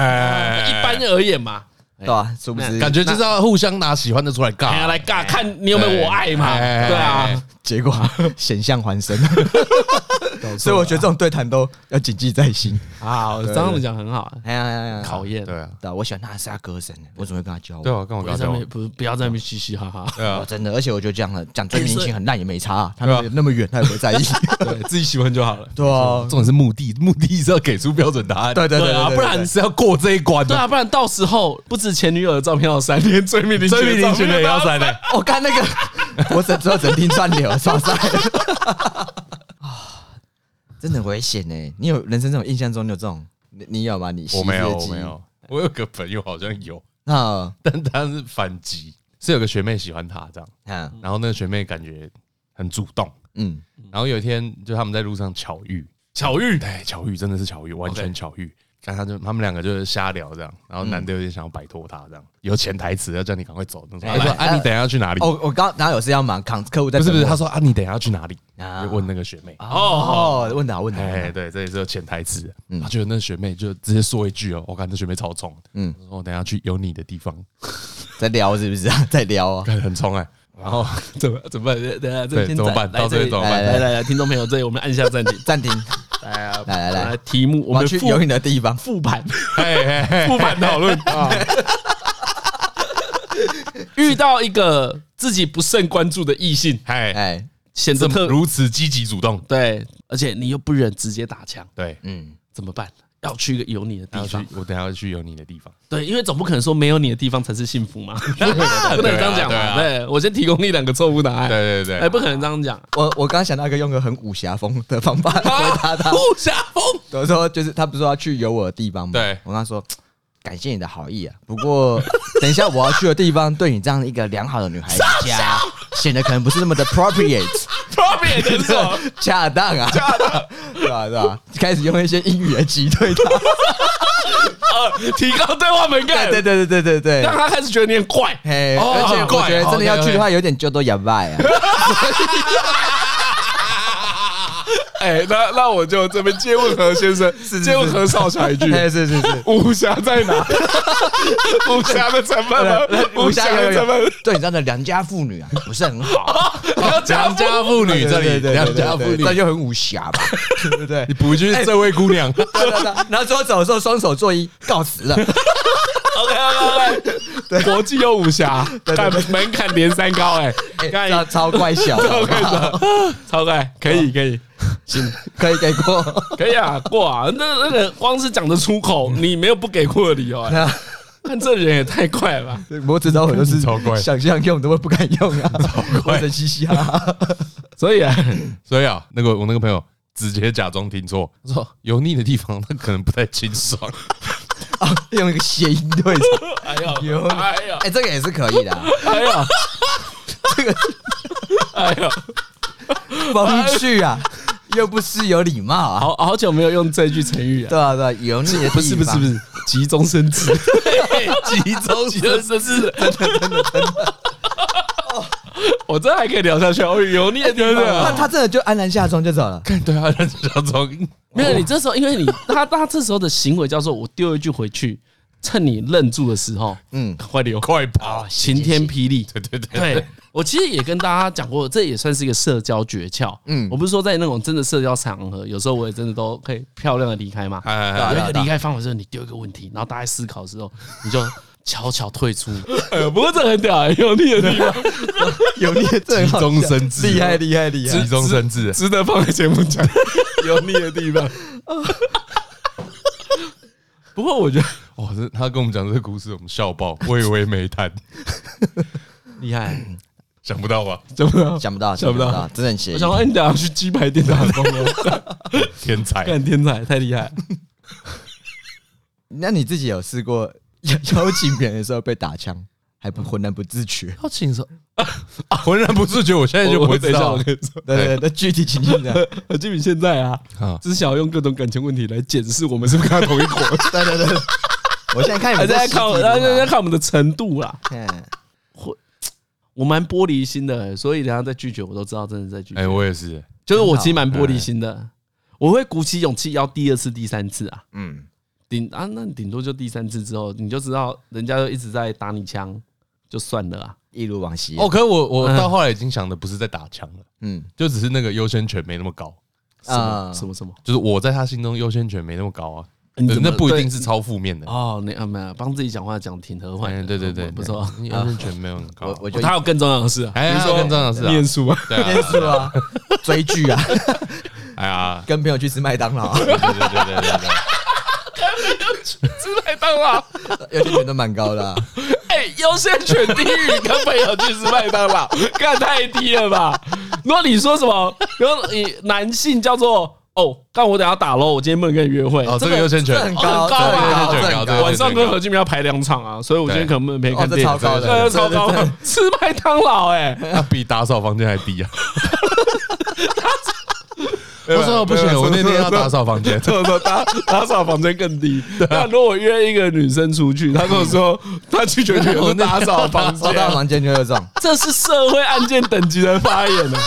一般而言嘛。对吧？是不是？感觉就是要互相拿喜欢的出来尬，来尬，看你有没有我爱嘛？对啊，结果 <laughs> 险象环生，<laughs> 所以我觉得这种对谈都要谨记在心 <laughs> 啊。张总讲很好，哎呀呀呀，考验，对啊，对，我喜欢他是他歌神，我怎么会跟他交往？对啊，跟我交往，不不要在那边嘻嘻哈哈。对啊，真的，而且我觉得这样的讲追明星很烂也没差，他们那么远他也不会在意，<laughs> 对自己喜欢就好了。对啊，重点是目的，目的是要给出标准答案。对对对啊，不然是要过这一关。对啊，不然到时候不止前女友的照片。要删连追命林追命林群的也要删的，我看那个，我只只有整听串流，刷赛啊，<laughs> 真的危险呢。你有人生这种印象中，你有这种，你你有吗？你我没有，我没有。我有个朋友好像有，那，<laughs> 但他是反击，是有个学妹喜欢他这样，嗯，然后那个学妹感觉很主动，嗯，然后有一天就他们在路上巧遇，巧遇，对，巧遇真的是巧遇，完全巧遇。但他就他们两个就是瞎聊这样，然后男的有点想要摆脱他这样，有潜台词要叫你赶快走。他说：“啊，你等下要去哪里？”哦，我刚刚有事要忙，扛客户在。不是不是，他说：“啊，你等下要去哪里？”就问那个学妹。哦，问的好，问的好。哎，对，这也是有潜台词。他觉得那学妹就直接说一句哦，我看这学妹超冲。嗯，我等下去有你的地方，<laughs> 在聊是不是 <laughs> 啊？在聊啊，很冲哎。然后 <laughs> 怎么怎么办？等下对，怎么办？到这里怎么办？来来来，听众朋友，这里我们按下暂停，<laughs> 暂停。<laughs> 来来来来，题目我们去有你的地方复盘，复盘讨论啊。遇到一个自己不甚关注的异性，哎哎，显得如此积极主动，对，而且你又不忍直接打枪，对，嗯，怎么办？要去一个有你的地方，我等下要去有你的地方。对，因为总不可能说没有你的地方才是幸福嘛，<laughs> 不能这样讲嘛。对，我先提供一两个错误答案。对对对，哎，不可能这样讲。我我刚刚想到一个用个很武侠风的方法回答他。<laughs> 武侠风，我说就是他不是说要去有我的地方吗？对，我跟他说感谢你的好意啊，不过等一下我要去的地方对你这样的一个良好的女孩子家，显得可能不是那么的 appropriate，appropriate 是什恰当啊，恰当，<laughs> 对吧？对吧？开始用一些英语来击退他。<laughs> 呃，提高对话门槛，对对对对对对，让他开始觉得你很怪，嘿，而且我觉得真的要去的话，有点就都哑巴呀。<laughs> 哎，那那我就这边借问何先生，借问何少侠一句，是是是，武侠在哪？<laughs> 武侠的成分呢？武侠的成分，对你这样的良家妇女啊，不是很好。<laughs> 良家妇女。这里，良家妇女，那就很武侠吧，<laughs> 对不对？你补一句，这位姑娘。然后之后走的时候，双手作揖，告辞了。OK OK OK，对，国际又武侠，但门槛连三高，哎，超超怪小，超超怪，可以可以，行，<laughs> 可以给过，可以啊，过啊，那那个光是讲得出口，你没有不给过的理由啊。<laughs> 看这人也太快了吧！我知道很多是超怪，想象用都会不敢用啊，超怪。的嘻嘻哈哈。所以啊，所以啊，那个我那个朋友直接假装听错，他说。油腻的地方他可能不太清爽。啊，<laughs> 用一个谐音对子。哎呀，油，哎呀，哎，这个也是可以的。哎呀，这个，哎呀，风趣啊。<laughs> 又不是有礼貌啊！好好久没有用这句成语啊！对啊，对啊，油腻的不是不是不是急中生智，<laughs> 急中生智，真的真的真的。我这还可以聊下去哦，油腻的地方，那他真的就安然下妆就走了。对啊，安然下妆。<laughs> 没有，你这时候因为你他他这时候的行为叫做我丢一句回去，趁你愣住的时候，嗯，快点快跑，晴天霹雳。对对对对。我其实也跟大家讲过，这也算是一个社交诀窍。嗯，我不是说在那种真的社交场合，有时候我也真的都可以漂亮的离开嘛。哎，有一个离开方法就是你丢一个问题，然后大家思考的时候，你就悄悄退出。<laughs> 哎呦，不过这很屌，油腻的地方，油腻的急中生智，厉害厉害厉害，急中生智，值得放在节目讲。油腻的地方。<laughs> 不过我觉得，哇，这他跟我们讲这个故事，我们笑爆，微微没谈，厉害。<laughs> 想不到吧？想不到，想不到，想不到，真的很邪。我想说，你等下去鸡排店打工哦，<laughs> 天才，干天才，太厉害。<laughs> 那你自己有试过邀 <laughs> 邀请别人的时候被打枪，还不浑然不自觉？邀请的时候啊，浑然不自觉，我现在就不会知道。对对，那具体情境的，就比现在啊，只想要用各种感情问题来检视我们是不是跟他同一伙。对对对，我现在看，还在看，还在看我们的程度啦。我蛮玻璃心的，所以人家在拒绝，我都知道真的在拒绝。哎，我也是，就是我其实蛮玻璃心的，我会鼓起勇气要第二次、第三次啊。嗯，顶啊，那顶多就第三次之后，你就知道人家就一直在打你枪，就算了啊，一如往昔。哦，可是我我到后来已经想的不是在打枪了，嗯，就只是那个优先权没那么高。啊什么什么？就是我在他心中优先权没那么高啊。那不一定是超负面的哦。你啊没有帮自己讲话讲挺和缓。对对对，不错，优先权没有很高。我觉得他有更重要的事，比如说更重要的事，念书啊，念书啊，<laughs> 追剧啊。<laughs> 哎呀，<laughs> 跟朋友去吃麦当劳。对对对对对对。跟朋友去吃麦当劳，优先权都蛮高的。哎，优先权低于跟朋友去吃麦当劳，干太低了吧？如果你说什么，如果你男性叫做。哦，但我等下打喽，我今天不能跟你约会。哦，这个优先权很高，高优先权高。晚上跟何俊明要排两场啊，所以我今天可能不能陪看电影。超高的，超高的，<laughs> 吃麦当劳哎，那比打扫房间还低啊！<laughs> 我说不行，我那天要打扫房间，他说打打扫房间更低。那如果约一个女生出去，他跟我说他拒绝女生打扫房间，打扫房间就这种，这是社会案件等级的发言呢。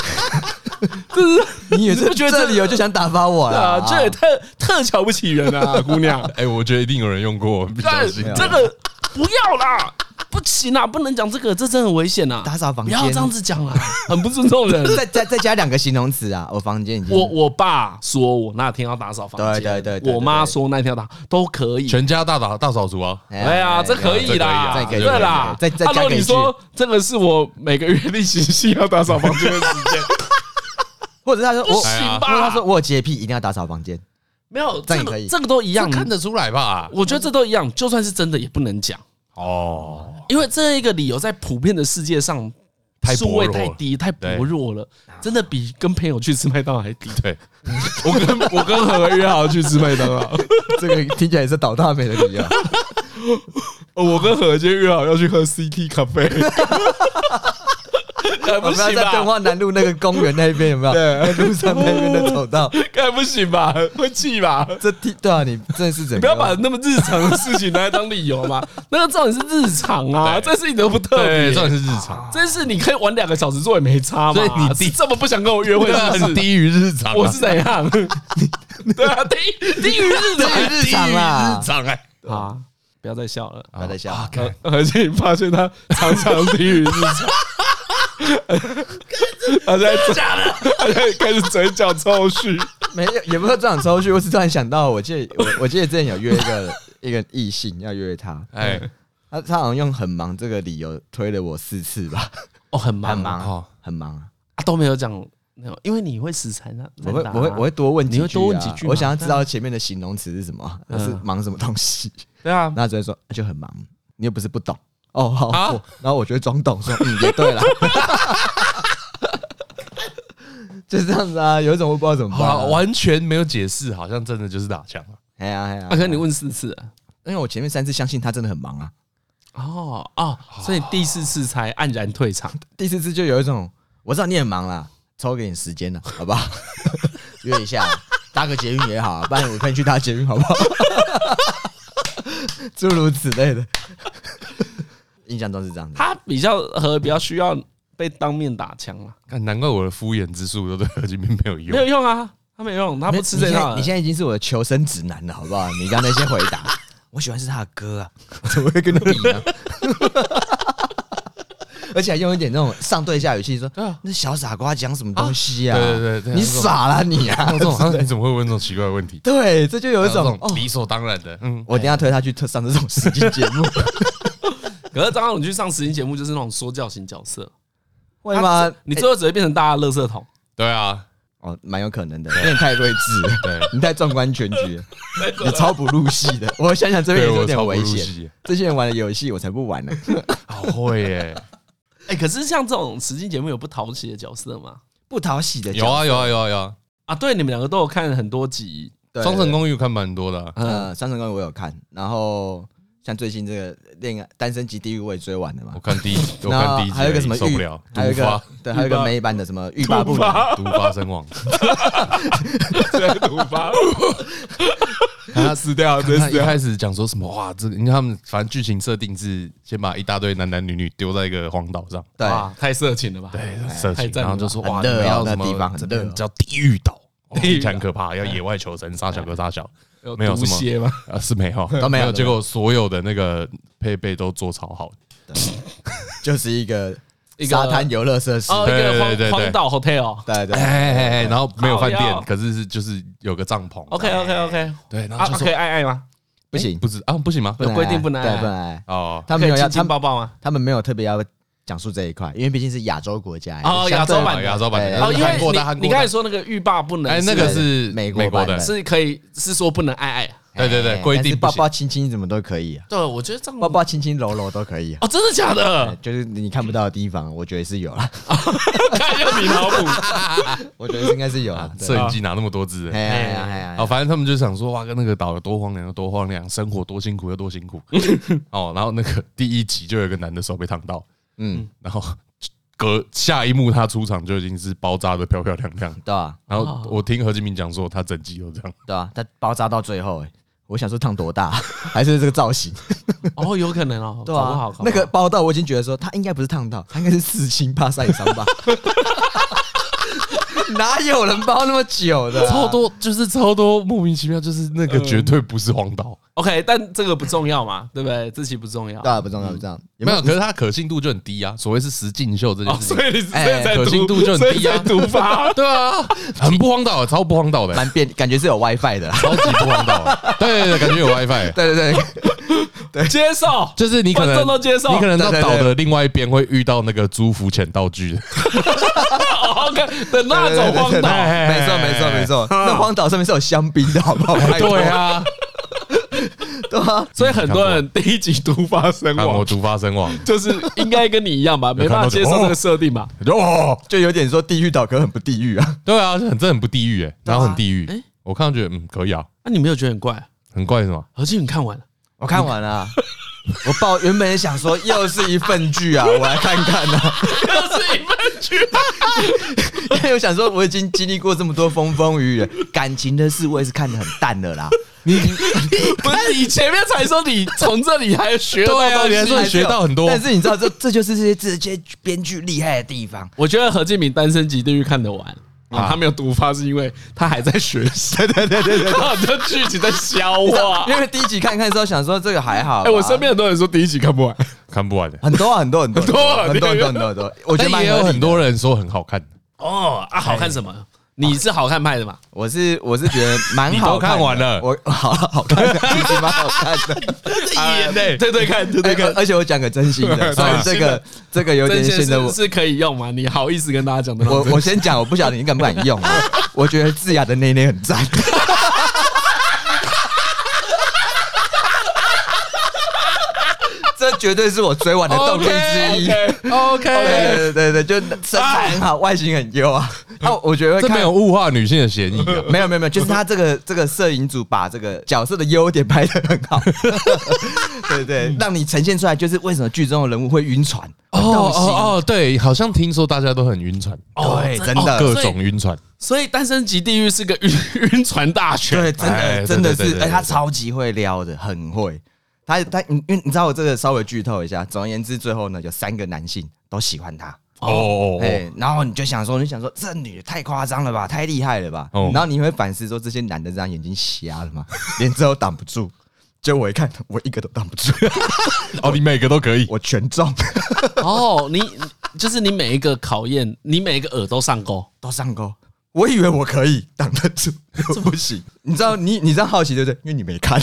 <laughs> 这是你也是觉得这理由就想打发我了？这也特特瞧不起人啊，<laughs> 姑娘！哎，我觉得一定有人用过，但这个不要啦，不行啊，不能讲这个，这真的很危险啊！打扫房间不要这样子讲啊，<laughs> 很不尊重人。再再再加两个形容词啊，我房间已经我我爸说我那天要打扫房间，对对对，我妈说那天要打都可以，全家大打大扫除啊！哎呀，这可以啦，对啦，再再加个你说这个是我每个月例行性要打扫房间的时间。或者他说我，行吧，他说我有洁癖，一定要打扫房间。没有，这个这个都一样，看得出来吧？我觉得这都一样，就算是真的也不能讲哦，因为这一个理由在普遍的世界上，数位太低，太薄弱了，真的比跟朋友去吃麦当劳还低。对，我跟我跟何约好去吃麦当劳，<laughs> 这个听起来也是倒大霉的理由。<laughs> 我跟何今天约好要去喝 CT 咖啡。<laughs> 不是在敦化南路那个公园那边有没有？对，路上那边的走道，该不行吧？会气吧？这对啊，你真的是怎？不要把那么日常的事情拿来当理由嘛。<laughs> 那个照你是日常啊，这事情都不特别，照你是日常。这事你可以玩两个小时做也没差嘛。所以你你这么不想跟我约会，<laughs> 很低于日常。我是怎样？<laughs> 对啊，低低于日常，日常啊，日常哎啊！不要再笑了，不要再笑。而且你发现他常常低于日常。<laughs> 他在假的，<laughs> 他在开始嘴角抽搐，没有，也不是这样抽搐。我是突然想到，我记得我我记得之前有约一个一个异性要约他，哎，他他好像用很忙这个理由推了我四次吧。哦，很忙，很忙哦，很忙啊。啊，都没有讲，没有，因为你会死缠啊。我会我会我会多问几句啊，你会多问几句我想要知道前面的形容词是什么，嗯是忙什么东西。对啊，那只会说就很忙，你又不是不懂。哦，好。啊我然后我就会装懂，说嗯，也对了。<laughs> 就是这样子啊，有一种我不知道怎么办啊。好，完全没有解释，好像真的就是打枪了。哎呀哎呀，啊，可你问四次啊？因为我前面三次相信他真的很忙啊，哦哦，所以第四次才黯然退场。<laughs> 第四次就有一种我知道你很忙啦，抽给你时间了，好不好？<laughs> 约一下，搭个捷运也好啊，不然我陪你去搭捷运，好不好？诸如此类的，印象中是这样的。他比较和比较需要被当面打枪了，看，难怪我的敷衍之术都对何金斌没有用。没有用啊，他没有用，他不吃这套。你现在已经是我的求生指南了，好不好？你刚才那些回答，<laughs> 我喜欢是他的歌啊，我怎么会跟他比呢？<laughs> 而且还用一点那种上对下语气说：“对啊那小傻瓜讲什么东西啊？对对对对你傻了你啊！这种啊你怎么会问这种奇怪的问题？对，这就有一种哦，理所当然的。嗯，我等下推他去上这种实境节目，<laughs> 可是张翰你去上实境节目就是那种说教型角色，会吗？你最后只会变成大家的垃圾桶。对啊，哦，蛮有可能的，因为你太睿智了，对，<laughs> 你太纵观全局了，<laughs> 你超不入戏的。我想想这边也有点危险，这些人玩的游戏我才不玩呢。<laughs> 好会耶！哎，可是像这种实境节目有不讨喜的角色吗？不讨喜的有啊有啊有啊有啊！啊，对，你们两个都有看很多集对《双城公寓》看蛮多的啊，呃，《双城公寓》我有看，然后像最近这个恋爱单身即地狱我也追完了嘛我。看第一，我然后看第一集 <laughs> 还有一个什么受不了，，还有一个对，还有一个美版的什么欲罢不能，毒发身亡，对，<laughs> 毒发，<laughs> 他死掉，他一开始讲说什么哇，这个你看他们反正剧情设定是先把一大堆男男女女丢在一个荒岛上，对，哇，太色情了吧？对，色情，然后就说哇，你们要什那地方叫地狱岛，哦地狱岛听起来很可怕，要野外求生，杀小哥杀小，有没有什么吗？<laughs> 啊是没有都没有结果所有的那个配备都做超好，就是一个 <laughs> 一个沙滩游乐设施，哦，一对个对对对荒荒岛 hotel。对对哎，哎哎，然后没有饭店，可是是就是有个帐篷 OK OK OK，对，然啊，后就说可以爱爱吗？不行，不是啊，不行吗？有规定不能对，爱不能爱。哦，他们有要，亲抱抱吗？他们没有特别要讲述这一块，因为毕竟是亚洲国家哦亚洲版的亚洲版的，对哦，因为韩国的韩国的你你刚才说那个欲罢不能，哎，那个是美国美国的版的，是可以是说不能爱爱。对对对哎规定抱抱亲亲怎么都可以啊，对，我觉得这样抱抱亲亲揉揉都可以啊。哦，真的假哎的？就是你看不到的地方，我觉得是有了，<laughs> 看一下你脑补。<laughs> 我觉得是应该是有啊。摄影机拿那么多支，哎呀哎呀哎呀哦，反正他们就想说，哇，跟那个岛有多荒凉，有多荒凉，生活多辛苦，有多辛苦。<laughs> 哦，然后那个第一集就有一个男的手被烫到，嗯，然后隔下一幕他出场就已经是包扎的漂漂亮亮。对啊，然后我听何金明讲说，他整集都这样。对啊，他包扎到最后，哎，我想说烫多大，<laughs> 还是这个造型？哦，有可能哦，<laughs> 对啊搞不好，搞不好那个包到我已经觉得说他应该不是烫到，他应该是刺青怕晒伤吧。<laughs> 哪有人包那么久的啊？超多，就是超多莫名其妙，就是那个绝对不是荒岛，OK，但这个不重要嘛，对不对？这期不重要对。啊，不重要，不重要。有没有，可是它可信度就很低啊。所谓是实境秀这件哦，事情所，以你是哎在可信度就很低啊，毒发。<laughs> 对啊，很不荒岛，超不荒岛的，蛮变，感觉是有 WiFi 的啦。超级不荒岛。对对对，感觉有 WiFi。对 <laughs> 对对，<laughs> 接受，就是你可观能众都接受你可能到对对对岛的另外一边会遇到那个租浮潜道具的，哦 OK 的那种荒岛。没错没错没错。那荒岛上面是有香槟的，好不好？拜托对，啊，对啊，<laughs> 所以很多人第一集毒发身亡，我毒发身亡，就是应该跟你一样吧，<laughs> 没办法接受这个设定吧。哦，就有点说地狱岛，可很不地狱啊。对啊，这很这很不地狱哎，然后很地狱哎，我看到觉得嗯可以啊，那你没有觉得很怪？很怪是吗？何静，你看完了？我看完了，<laughs> 我报原本也想说又是一份剧啊，我来看看啊。又是一份剧，因为我想说我已经经历过这么多风风雨雨了，感情的事我也是看得很淡的啦。你 <laughs> 不是你前面才说你从这里还学到对啊，东西你还说你学到很多，但是你知道，这这就是这些这些编剧厉害的地方。我觉得何敬明《单身即地狱》看得完啊，他没有毒发是因为他还在学习，对对对对对，他很多剧情在消化。因为第一集看看之后想说这个还好吧，哎，我身边很多人说第一集看不完，<laughs> 看不完的。很多啊很多很多 <laughs> 很多啊很多很多很多很多，我觉得也有很多人说很好看，哦啊，好看什么？你是好看派的嘛？我是我是觉得蛮好看，<laughs> 看完了，我好 <laughs> 好看，其实蛮好看的。<laughs> 眼泪，对对看，对对看。而且我讲个真心的，这个这个有点显得我是可以用吗？你好意思跟大家讲的？我我先讲，我不晓得你敢不敢用。我觉得智雅的内内很赞。这绝对是我追完的动力之一。OK，<laughs> 对对对对，就身材很好，外形很优啊。那我觉得这没有物化女性的嫌疑。<laughs> 没有没有没有，就是他这个这个摄影组把这个角色的优点拍的很好。<laughs> 对对，让你呈现出来，就是为什么剧中的人物会晕船。哦哦哦，对，好像听说大家都很晕船。对，真的各种晕船。所以《单身即地狱》是个晕晕船大全。对，真的真的是，哎，他超级会撩的，很会。他他，因为你知道我这个稍微剧透一下，总而言之，最后呢，有三个男性都喜欢他哦，哎，然后你就想说，你想说这女的太夸张了吧，太厉害了吧，然后你会反思说，这些男的这样眼睛瞎了吗？连这都挡不住，就我一看，我一个都挡不住。<laughs> 哦，你每个都可以，我全中。哦，你就是你每一个考验，你每一个耳都上钩，都上钩。我以为我可以挡得住，这不行。你知道你你这样好奇对不对？因为你没看。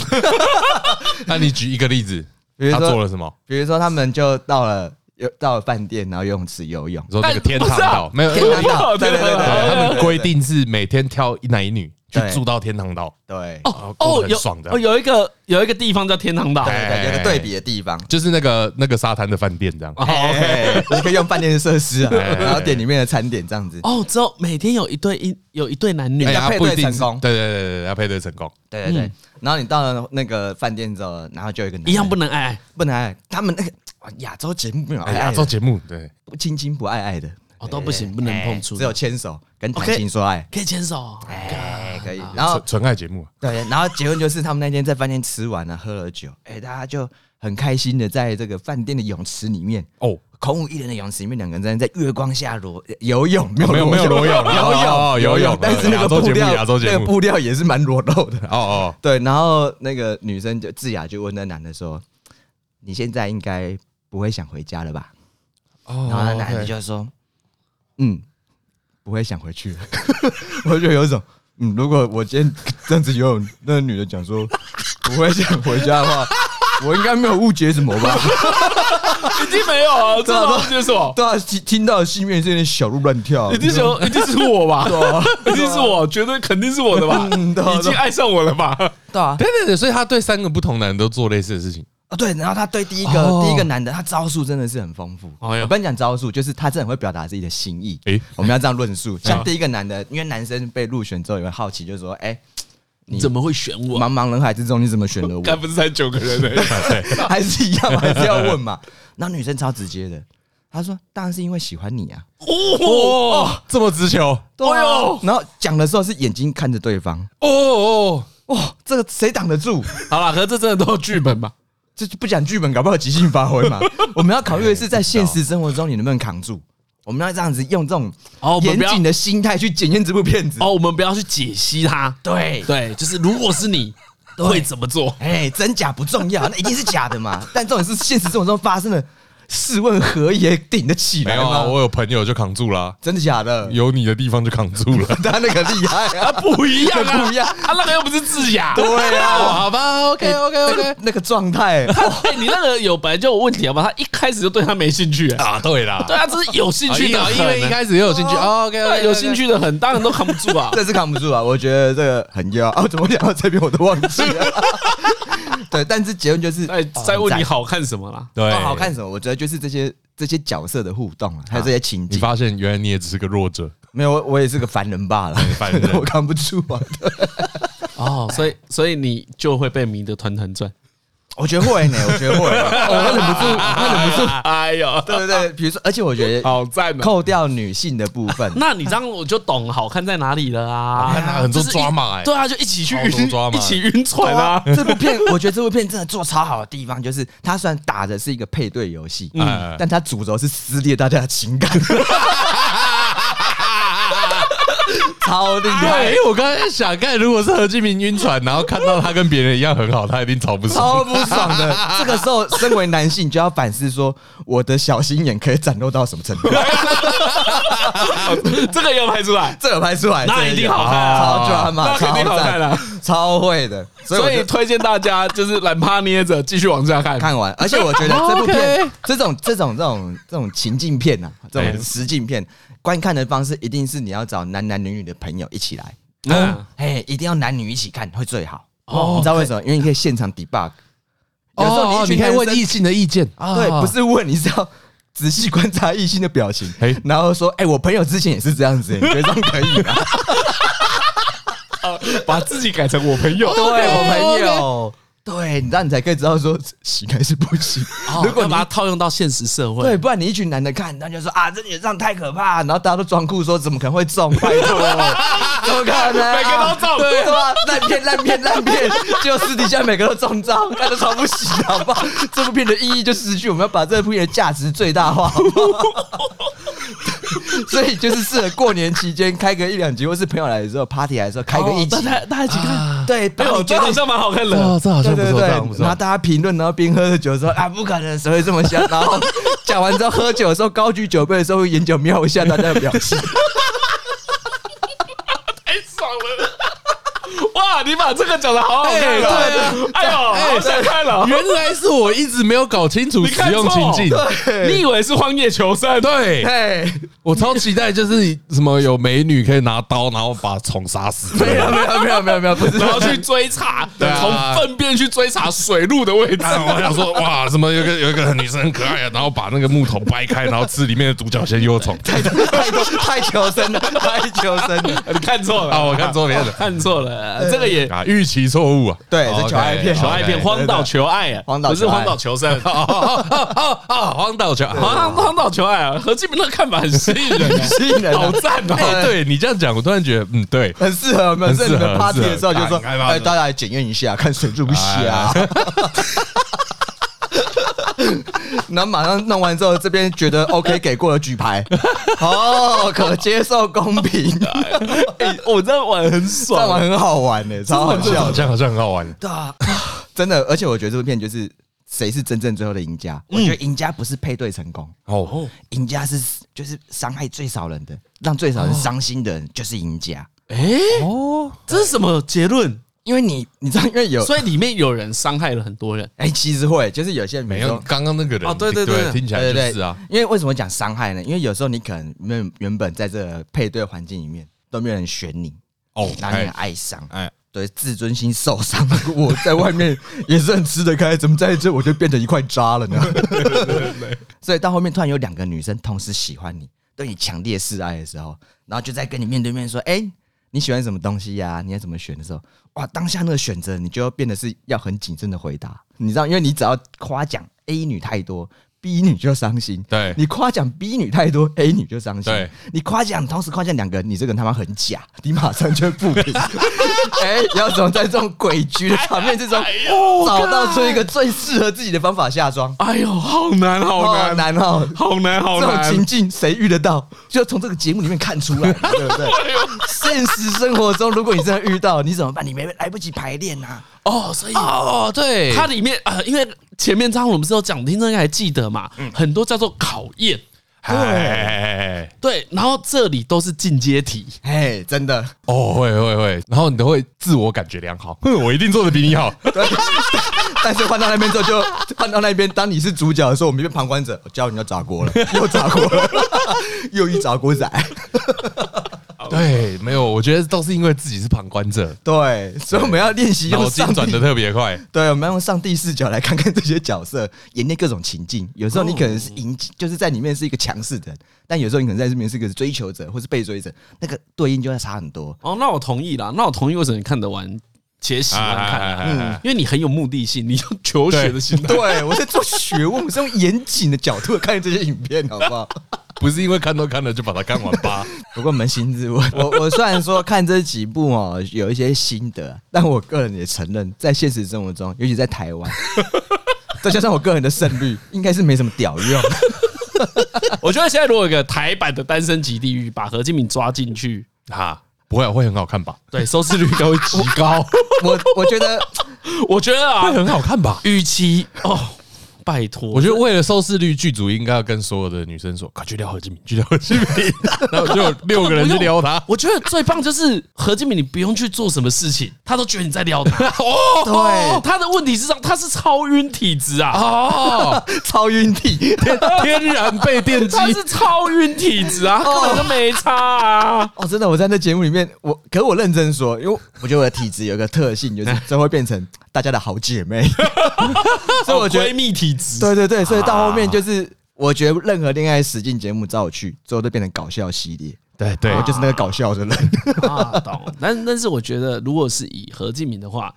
<laughs> 那你举一个例子，比如说他做了什么？比如说他们就到了游到了饭店，然后游泳池游泳，说那个天堂岛没有天堂岛，对对对，他们规定是每天挑一男一女。去住到天堂岛，对。哦哦，有爽的哦，有一个有一个地方叫天堂岛，对，有个对。比的地方，就是那个那个沙滩的饭店这样。哦 OK，你 <laughs> 可以用饭店的设施啊，<laughs> 然后点里面的餐点这样子。哦，之后每天有一对一有一对男女。要配对成功，对对对对，要配对成功，对对对。然后你到了那个饭店之后，然后就有一个一样不能爱，不能爱。他们那个亚洲节目没有亚洲节目，对，不亲亲不爱爱的。都不行，不能碰触，只有牵手跟谈情说爱，可以牵手，哎，可以。然后纯爱节目，对，然后结婚就是他们那天在饭店吃完了，喝了酒，哎，大家就很开心的在这个饭店的泳池里面，哦，空无一人的泳池里面，两个人在月光下裸游泳，没有没有没有裸泳，游泳游泳，但是那个布料，那个布料也是蛮裸露的，哦哦，对，然后那个女生就智雅就问那男的说：“你现在应该不会想回家了吧？”哦，然后那男的就说。嗯，不会想回去，<laughs> 我就有一种，嗯，如果我今天这样子游泳，那个女的讲说不会想回家的话，<laughs> 我应该没有误解什么吧？<laughs> 一定没有啊，这误解什么？对啊，听听到心里面这点小鹿乱跳，一定是一定是我吧？对啊，一定是我，绝对肯定是我的吧？已经爱上我了吧？对啊，对对对，所以他对三个不同男人都做类似的事情。对，然后他对第一个第一个男的，他招数真的是很丰富。我跟你讲招数，就是他真的很会表达自己的心意。诶，我们要这样论述。像第一个男的，因为男生被入选之后也会好奇，就是说，哎，你怎么会选我？茫茫人海之中，你怎么选了我？该不是才九个人呢？<laughs> 还是一样，还是要问嘛。那女生超直接的，她说：“当然是因为喜欢你啊。”哦，这么直球。对哦。然后讲的时候是眼睛看着对方。哦哦哦，这个谁挡得住？好了，可是这真的都是剧本吧？这就不讲剧本，搞不好即兴发挥嘛。<laughs> 我们要考虑的是在现实生活中你能不能扛住。我们要这样子用这种严谨的心态去检验这部片子。哦，我们不要去解析它。对对，就是如果是你会怎么做？哎，真假不重要，那一定是假的嘛。但这种是现实生活中发生的。试问何也顶得起来吗？没有啊，我有朋友就扛住了。真的假的？有你的地方就扛住了。他 <laughs> 那个厉害啊，<laughs> 不一样，不一样。他那个又不是智雅。对啊，好吧，OK OK OK。那个状态，你那个有本来就有问题好吧？他一开始就对他没兴趣 <laughs> 啊。对啦，对啊，这是有兴趣的，因为一开始也有兴趣。OK，有兴趣的很，当然都扛不住啊。这是扛不住啊，我觉得这个很要啊。怎么讲到这边我都忘记了。对，但是结论就是，哎在问你好看什么啦？对，好看什么？我觉得就是这些。这些角色的互动啊，还有这些情节，你发现原来你也只是个弱者，没有，我我也是个凡人罢了，凡人 <laughs> 我扛不住啊。<laughs> 哦，所以所以你就会被迷得团团转。我觉得会呢，<laughs> 我觉得会，我忍不住，我忍不住。哎呦，对对对，比如说，而且我觉得好赞，扣掉女性的部分，<laughs> 那你这样我就懂好看在哪里了啊！很多抓马哎，对啊，就一起去晕，一起晕船啊！<laughs> 这部片，我觉得这部片真的做超好的地方，就是它虽然打的是一个配对游戏，嗯，但它主轴是撕裂大家的情感。超厉害。因为我刚才想，看如果是何敬明晕船，然后看到他跟别人一样很好，他一定超不爽，超不爽的。<laughs> 这个时候，身为男性就要反思说，我的小心眼可以展露到什么程度？<laughs> 这个有拍出来，这有拍出来，那一定好看，超专嘛，那肯定好看了，超会的。所以推荐大家就是懒趴捏着继续往下看，看完。而且我觉得 <laughs> 这部片，这种这种这种这种情境片呐，这种实境片，观看的方式一定是你要找男男女女的朋友一起来，嗯，哎，一定要男女一起看会最好。哦，你知道为什么？因为你可以现场 debug，有时候你你可以问异性的意见，对，不是问，你是要仔细观察异性的表情，然后说，哎，我朋友之前也是这样子，你觉得这样可以吗？<laughs> 把自己改成我朋友，<laughs> 对我朋友。对，你这样你才可以知道说行还是不行。如果你把它套用到现实社会，对，不然你一群男的看，他就说啊，这女的这样太可怕，然后大家都装酷说怎么可能会中？拜托，<laughs> 怎么可能？每个都中，对吧？烂片烂片烂片，就私底下每个都中招，那都超不行，好不好？这部片的意义就失去，我们要把这部片的价值最大化。<laughs> 所以就是适合过年期间开个一两集，或是朋友来的时候，party 来的时候开个一集，大家大家一起看。对，哎，我觉得好像蛮好看的，这好像不错，对对对。然后大家评论，然后边喝着酒说啊，不可能，谁会这么想？然后讲完之后，喝酒的时候高举酒杯的时候，眼角瞄一下大家的表情。太爽了哇，你把这个讲的好好看，对啊，哎呦，好想看了。原来是我一直没有搞清楚使用情境，你以为是荒野求生？对，我超期待，就是什么有美女可以拿刀，然后把虫杀死。没有，没有，没有，没有，没有，不是，然后去追查，从粪便去追查水路的位置。我想说，哇，什么有个有一个女生很可爱啊，然后把那个木桶掰开，然后吃里面的独角仙幼虫。太太太求生了，太求生了，你看错了啊，我看错别的，看错了。这个也啊，预期错误啊，对，是求爱片，求爱片，荒岛求爱啊，不是荒岛求生，<laughs> 荒岛求荒荒岛求爱啊，何敬明那个看法很吸引人，吸引人，好赞哦！对你这样讲，我突然觉得，嗯，对，<laughs> 很适合，很适合 party 的时候就说，哎，大家来检验一下，看谁最不瞎。<laughs> 然后马上弄完之后，这边觉得 OK，给过了举牌，<laughs> 哦，可接受，公平。哎我这样玩很爽，这样玩很好玩呢，超好笑，这样好像很好玩。对啊，真的，而且我觉得这部片就是谁是真正最后的赢家？我觉得赢家不是配对成功哦，赢家是就是伤害最少人的，让最少人伤心的人就是赢家。哎，哦，这是什么结论？因为你你知道，因为有，所以里面有人伤害了很多人。<laughs> 哎，其实会，就是有些人没有刚刚那个人。哦，对对对，听起来就是啊。因为为什么讲伤害呢？因为有时候你可能原原本在这个配对环境里面都没有人选你，哦，让你很哀伤，哎，对，自尊心受伤。我在外面也是很吃得开，怎么在这我就变成一块渣了呢？<laughs> 所以到后面突然有两个女生同时喜欢你，对你强烈示爱的时候，然后就在跟你面对面说：“哎。”你喜欢什么东西呀、啊？你要怎么选的时候，哇，当下那个选择，你就要变得是要很谨慎的回答。你知道，因为你只要夸奖 A 女太多。B 女就伤心，对，你夸奖 B 女太多，A 女就伤心。对，你夸奖同时夸奖两个人，你这个人他妈很假，你马上就不平。<laughs> 哎，要怎么在这种诡谲的场面之中找到出一个最适合自己的方法下妆？哎呦，好难，好难，难哦，好难，好难。这种情境谁遇得到？就从这个节目里面看出来，<laughs> 对不对？现实生活中，如果你真的遇到，你怎么办？你没来不及排练呐。哦，所以哦，对，它里面啊，因为。前面章我们是有讲，听众应该还记得嘛？很多叫做考验，对。对，然后这里都是进阶题，哎，真的。哦，会会会，然后你都会自我感觉良好，<laughs> 我一定做的比你好。对，<laughs> 但是换到那边之后，就换到那边，当你是主角的时候，我们这边旁观者，我教你要砸锅了，又砸锅了，<laughs> 又一砸锅仔。对，没有，我觉得都是因为自己是旁观者。对，所以我们要练习用上帝脑筋转的特别快。对，我们要用上帝视角来看看这些角色演练各种情境。有时候你可能是赢，就是在里面是一个强势的人，但有时候你可能在这里面是一个追求者或是被追者，那个对应就会差很多。哦，那我同意啦。那我同意，为什么你看得完且喜欢看？嗯，因为你很有目的性，你用求学的心态。对，我在做学问，我是用严谨的角度看这些影片，好不好？不是因为看都看了就把它看完吧？<laughs> 不过扪心自问，<laughs> 我我虽然说看这几部哦有一些心得，但我个人也承认，在现实生活中，尤其在台湾，<laughs> 再加上我个人的胜率，应该是没什么屌用。我觉得现在如果有个台版的《单身即地狱》，把何敬敏抓进去，哈。不会会很好看吧？对，收视率应该会极高。我我觉得，我觉得啊，会很好看吧？预期哦。拜托，我觉得为了收视率，剧组应该要跟所有的女生说，快去撩何敬敏，去撩何敬敏，<laughs> 然后就有六个人去撩他。<laughs> 我觉得最棒就是何敬敏，你不用去做什么事情，他都觉得你在撩他。<laughs> 哦，对，他的问题是让他是超晕体质啊，哦，超晕体，天然被电击，他是超晕体质啊，根本就没差啊。哦，真的，我在那节目里面，我可是我认真说，因为我觉得我的体质有一个特性，就是真会变成大家的好姐妹，所以我觉得闺蜜体。对对对，所以到后面就是，我觉得任何恋爱实境节目找我去，最后都变成搞笑系列。对对，我就是那个搞笑的人。<laughs> 啊，懂。但但是我觉得，如果是以何敬明的话，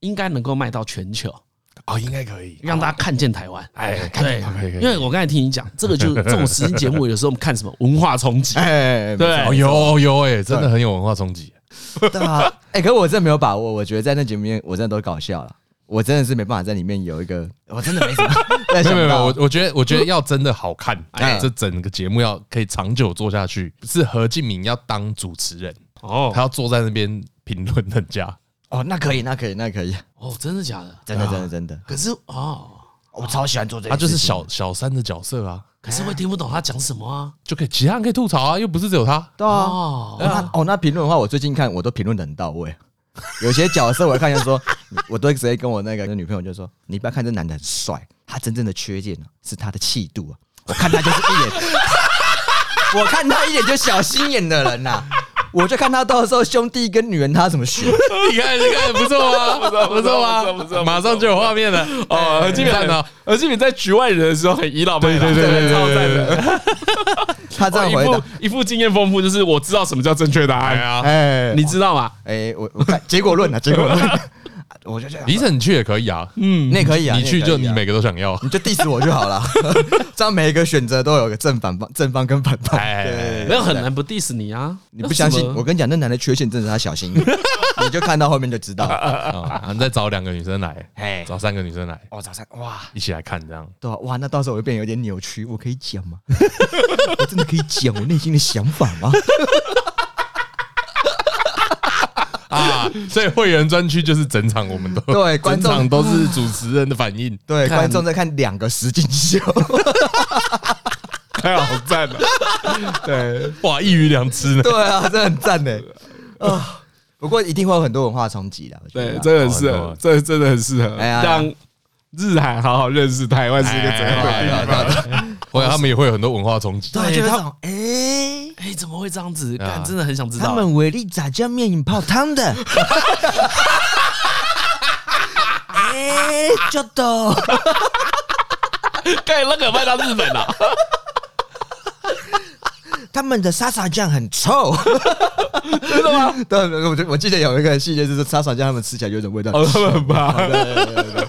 应该能够卖到全球。哦，应该可以让大家看见台湾。哎，对，因为我刚才听你讲，这个就是这种实境节目，有时候我们看什么文化冲击。哎，对，有有哎，真的很有文化冲击。<laughs> 对啊，哎，可是我真的没有把握。我觉得在那节目里面，我真的都搞笑了。我真的是没办法在里面有一个，我真的没什么。<laughs> 没有没有，我我觉得我觉得要真的好看，哎，这整个节目要可以长久做下去，是何敬明要当主持人哦，他要坐在那边评论人家。哦，那可以，那可以，那可以。哦，真的假的？真的真的真的。可是哦，我超喜欢做这个，他就是小小三的角色啊，可是会听不懂他讲什么啊，就可以其他人可以吐槽啊，又不是只有他。对啊，哦，那评论的话，我最近看我都评论的很到位。<laughs> 有些角色我看一下说，<laughs> 我都直接跟我那个女朋友就说，你不要看这男的很帅，他真正的缺点呢是他的气度啊。我看他就是一眼，<laughs> 我看他一眼就小心眼的人呐。我就看他到时候兄弟跟女人他怎么选。你看你看不错啊，不错不错啊，不错，马上就有画面了哦。何志明呢？何志明在局外人的时候很倚老卖老，对对对，超赞的。<laughs> 他这样回答，一副经验丰富，就是我知道什么叫正确答案啊！哎，你知道吗？哎，我我看结果论啊，结果论。<laughs> 我就这样，李晨你去也可以啊，嗯，那也可以啊，你去就你每个都想要，你就 diss 我就好了，<laughs> 这样每一个选择都有个正反方、正方跟反方，对，没有很难不 diss 你啊，你不相信？我跟你讲，那男的缺陷真的是他小心，<laughs> 你就看到后面就知道。<laughs> 你再找两个女生来，哎，找三个女生来，哦，找三哇，一起来看这样，对哇，那到时候我会变有点扭曲，我可以讲吗？我真的可以讲我内心的想法吗？啊，所以会员专区就是整场，我们都 <laughs> 对，观众。都是主持人的反应，对，观众在看两个实境秀，<laughs> 太好赞了，<laughs> 对，哇，一鱼两吃呢，对啊，真的很赞呢，啊，不过一定会有很多文化冲击的，对，真的很适合，这真的很适合，让日韩好好认识台湾是一个怎样的地方，我想他们也会有很多文化冲击，对，就这种，哎。哎，怎么会这样子？干，真的很想知道。他们维力炸酱面饮泡汤的。<laughs> 哎，就都。<laughs> 干，那个卖到日本了。他们的沙茶酱很臭。真的吗？<laughs> 对，我我记得有一个系列，就是沙茶酱，他们吃起来有种味道。哦，他们很怕。对对对对。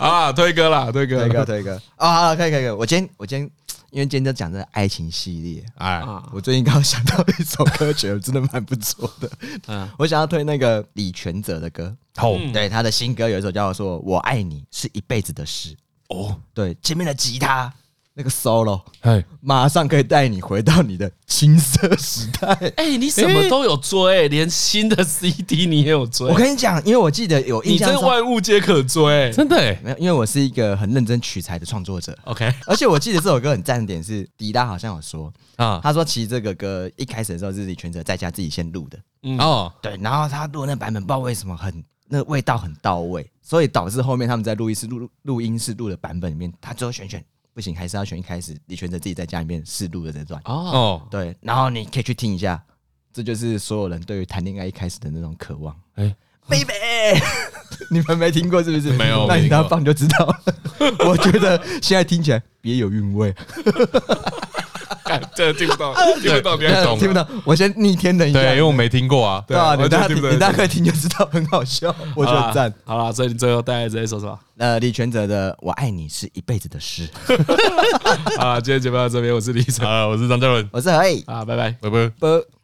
啊，推歌啦，推歌，推歌，推歌。啊，可以，可以，可以，我今天，我今天。因为今天在讲这个爱情系列，哎，我最近刚刚想到一首歌，觉得真的蛮不错的。<laughs> 嗯，我想要推那个李全哲的歌，哦，对，他的新歌有一首叫做《我爱你是一辈子的事》。哦，对，前面的吉他。那个 solo，哎，马上可以带你回到你的青涩时代。<laughs> 哎，你什么都有追，连新的 CD 你也有追。我跟你讲，因为我记得有印象，你真万物皆可追，真的。没有，因为我是一个很认真取材的创作者。OK，而且我记得这首歌很赞的点是，迪拉好像有说啊，他说其实这个歌一开始的时候是李全哲在家自己先录的。嗯哦，对，然后他录那版本，不知道为什么很那个味道很到位，所以导致后面他们在录音室录录音室录的版本里面，他最后选选。不行，还是要选一开始李全哲自己在家里面试录的这段哦。对，然后你可以去听一下，这就是所有人对于谈恋爱一开始的那种渴望。哎，baby，<laughs> 你们没听过是不是？没有，那你等下放就知道了。<laughs> 我觉得现在听起来别有韵味。<laughs> <laughs> 这听不到，<laughs> 听不到，别懂，听不到。我先逆天等一下，对，因为我没听过啊。对啊，你大家你大家可以听就知道，很好笑，<laughs> 我觉得赞。好了，所以你最后大家直接说什么？呃，李全哲的《我爱你是一辈子的事》。啊，今天节目到这边，我是李晨，啊，我是张嘉伦，我是何以，啊，拜拜，拜拜，拜。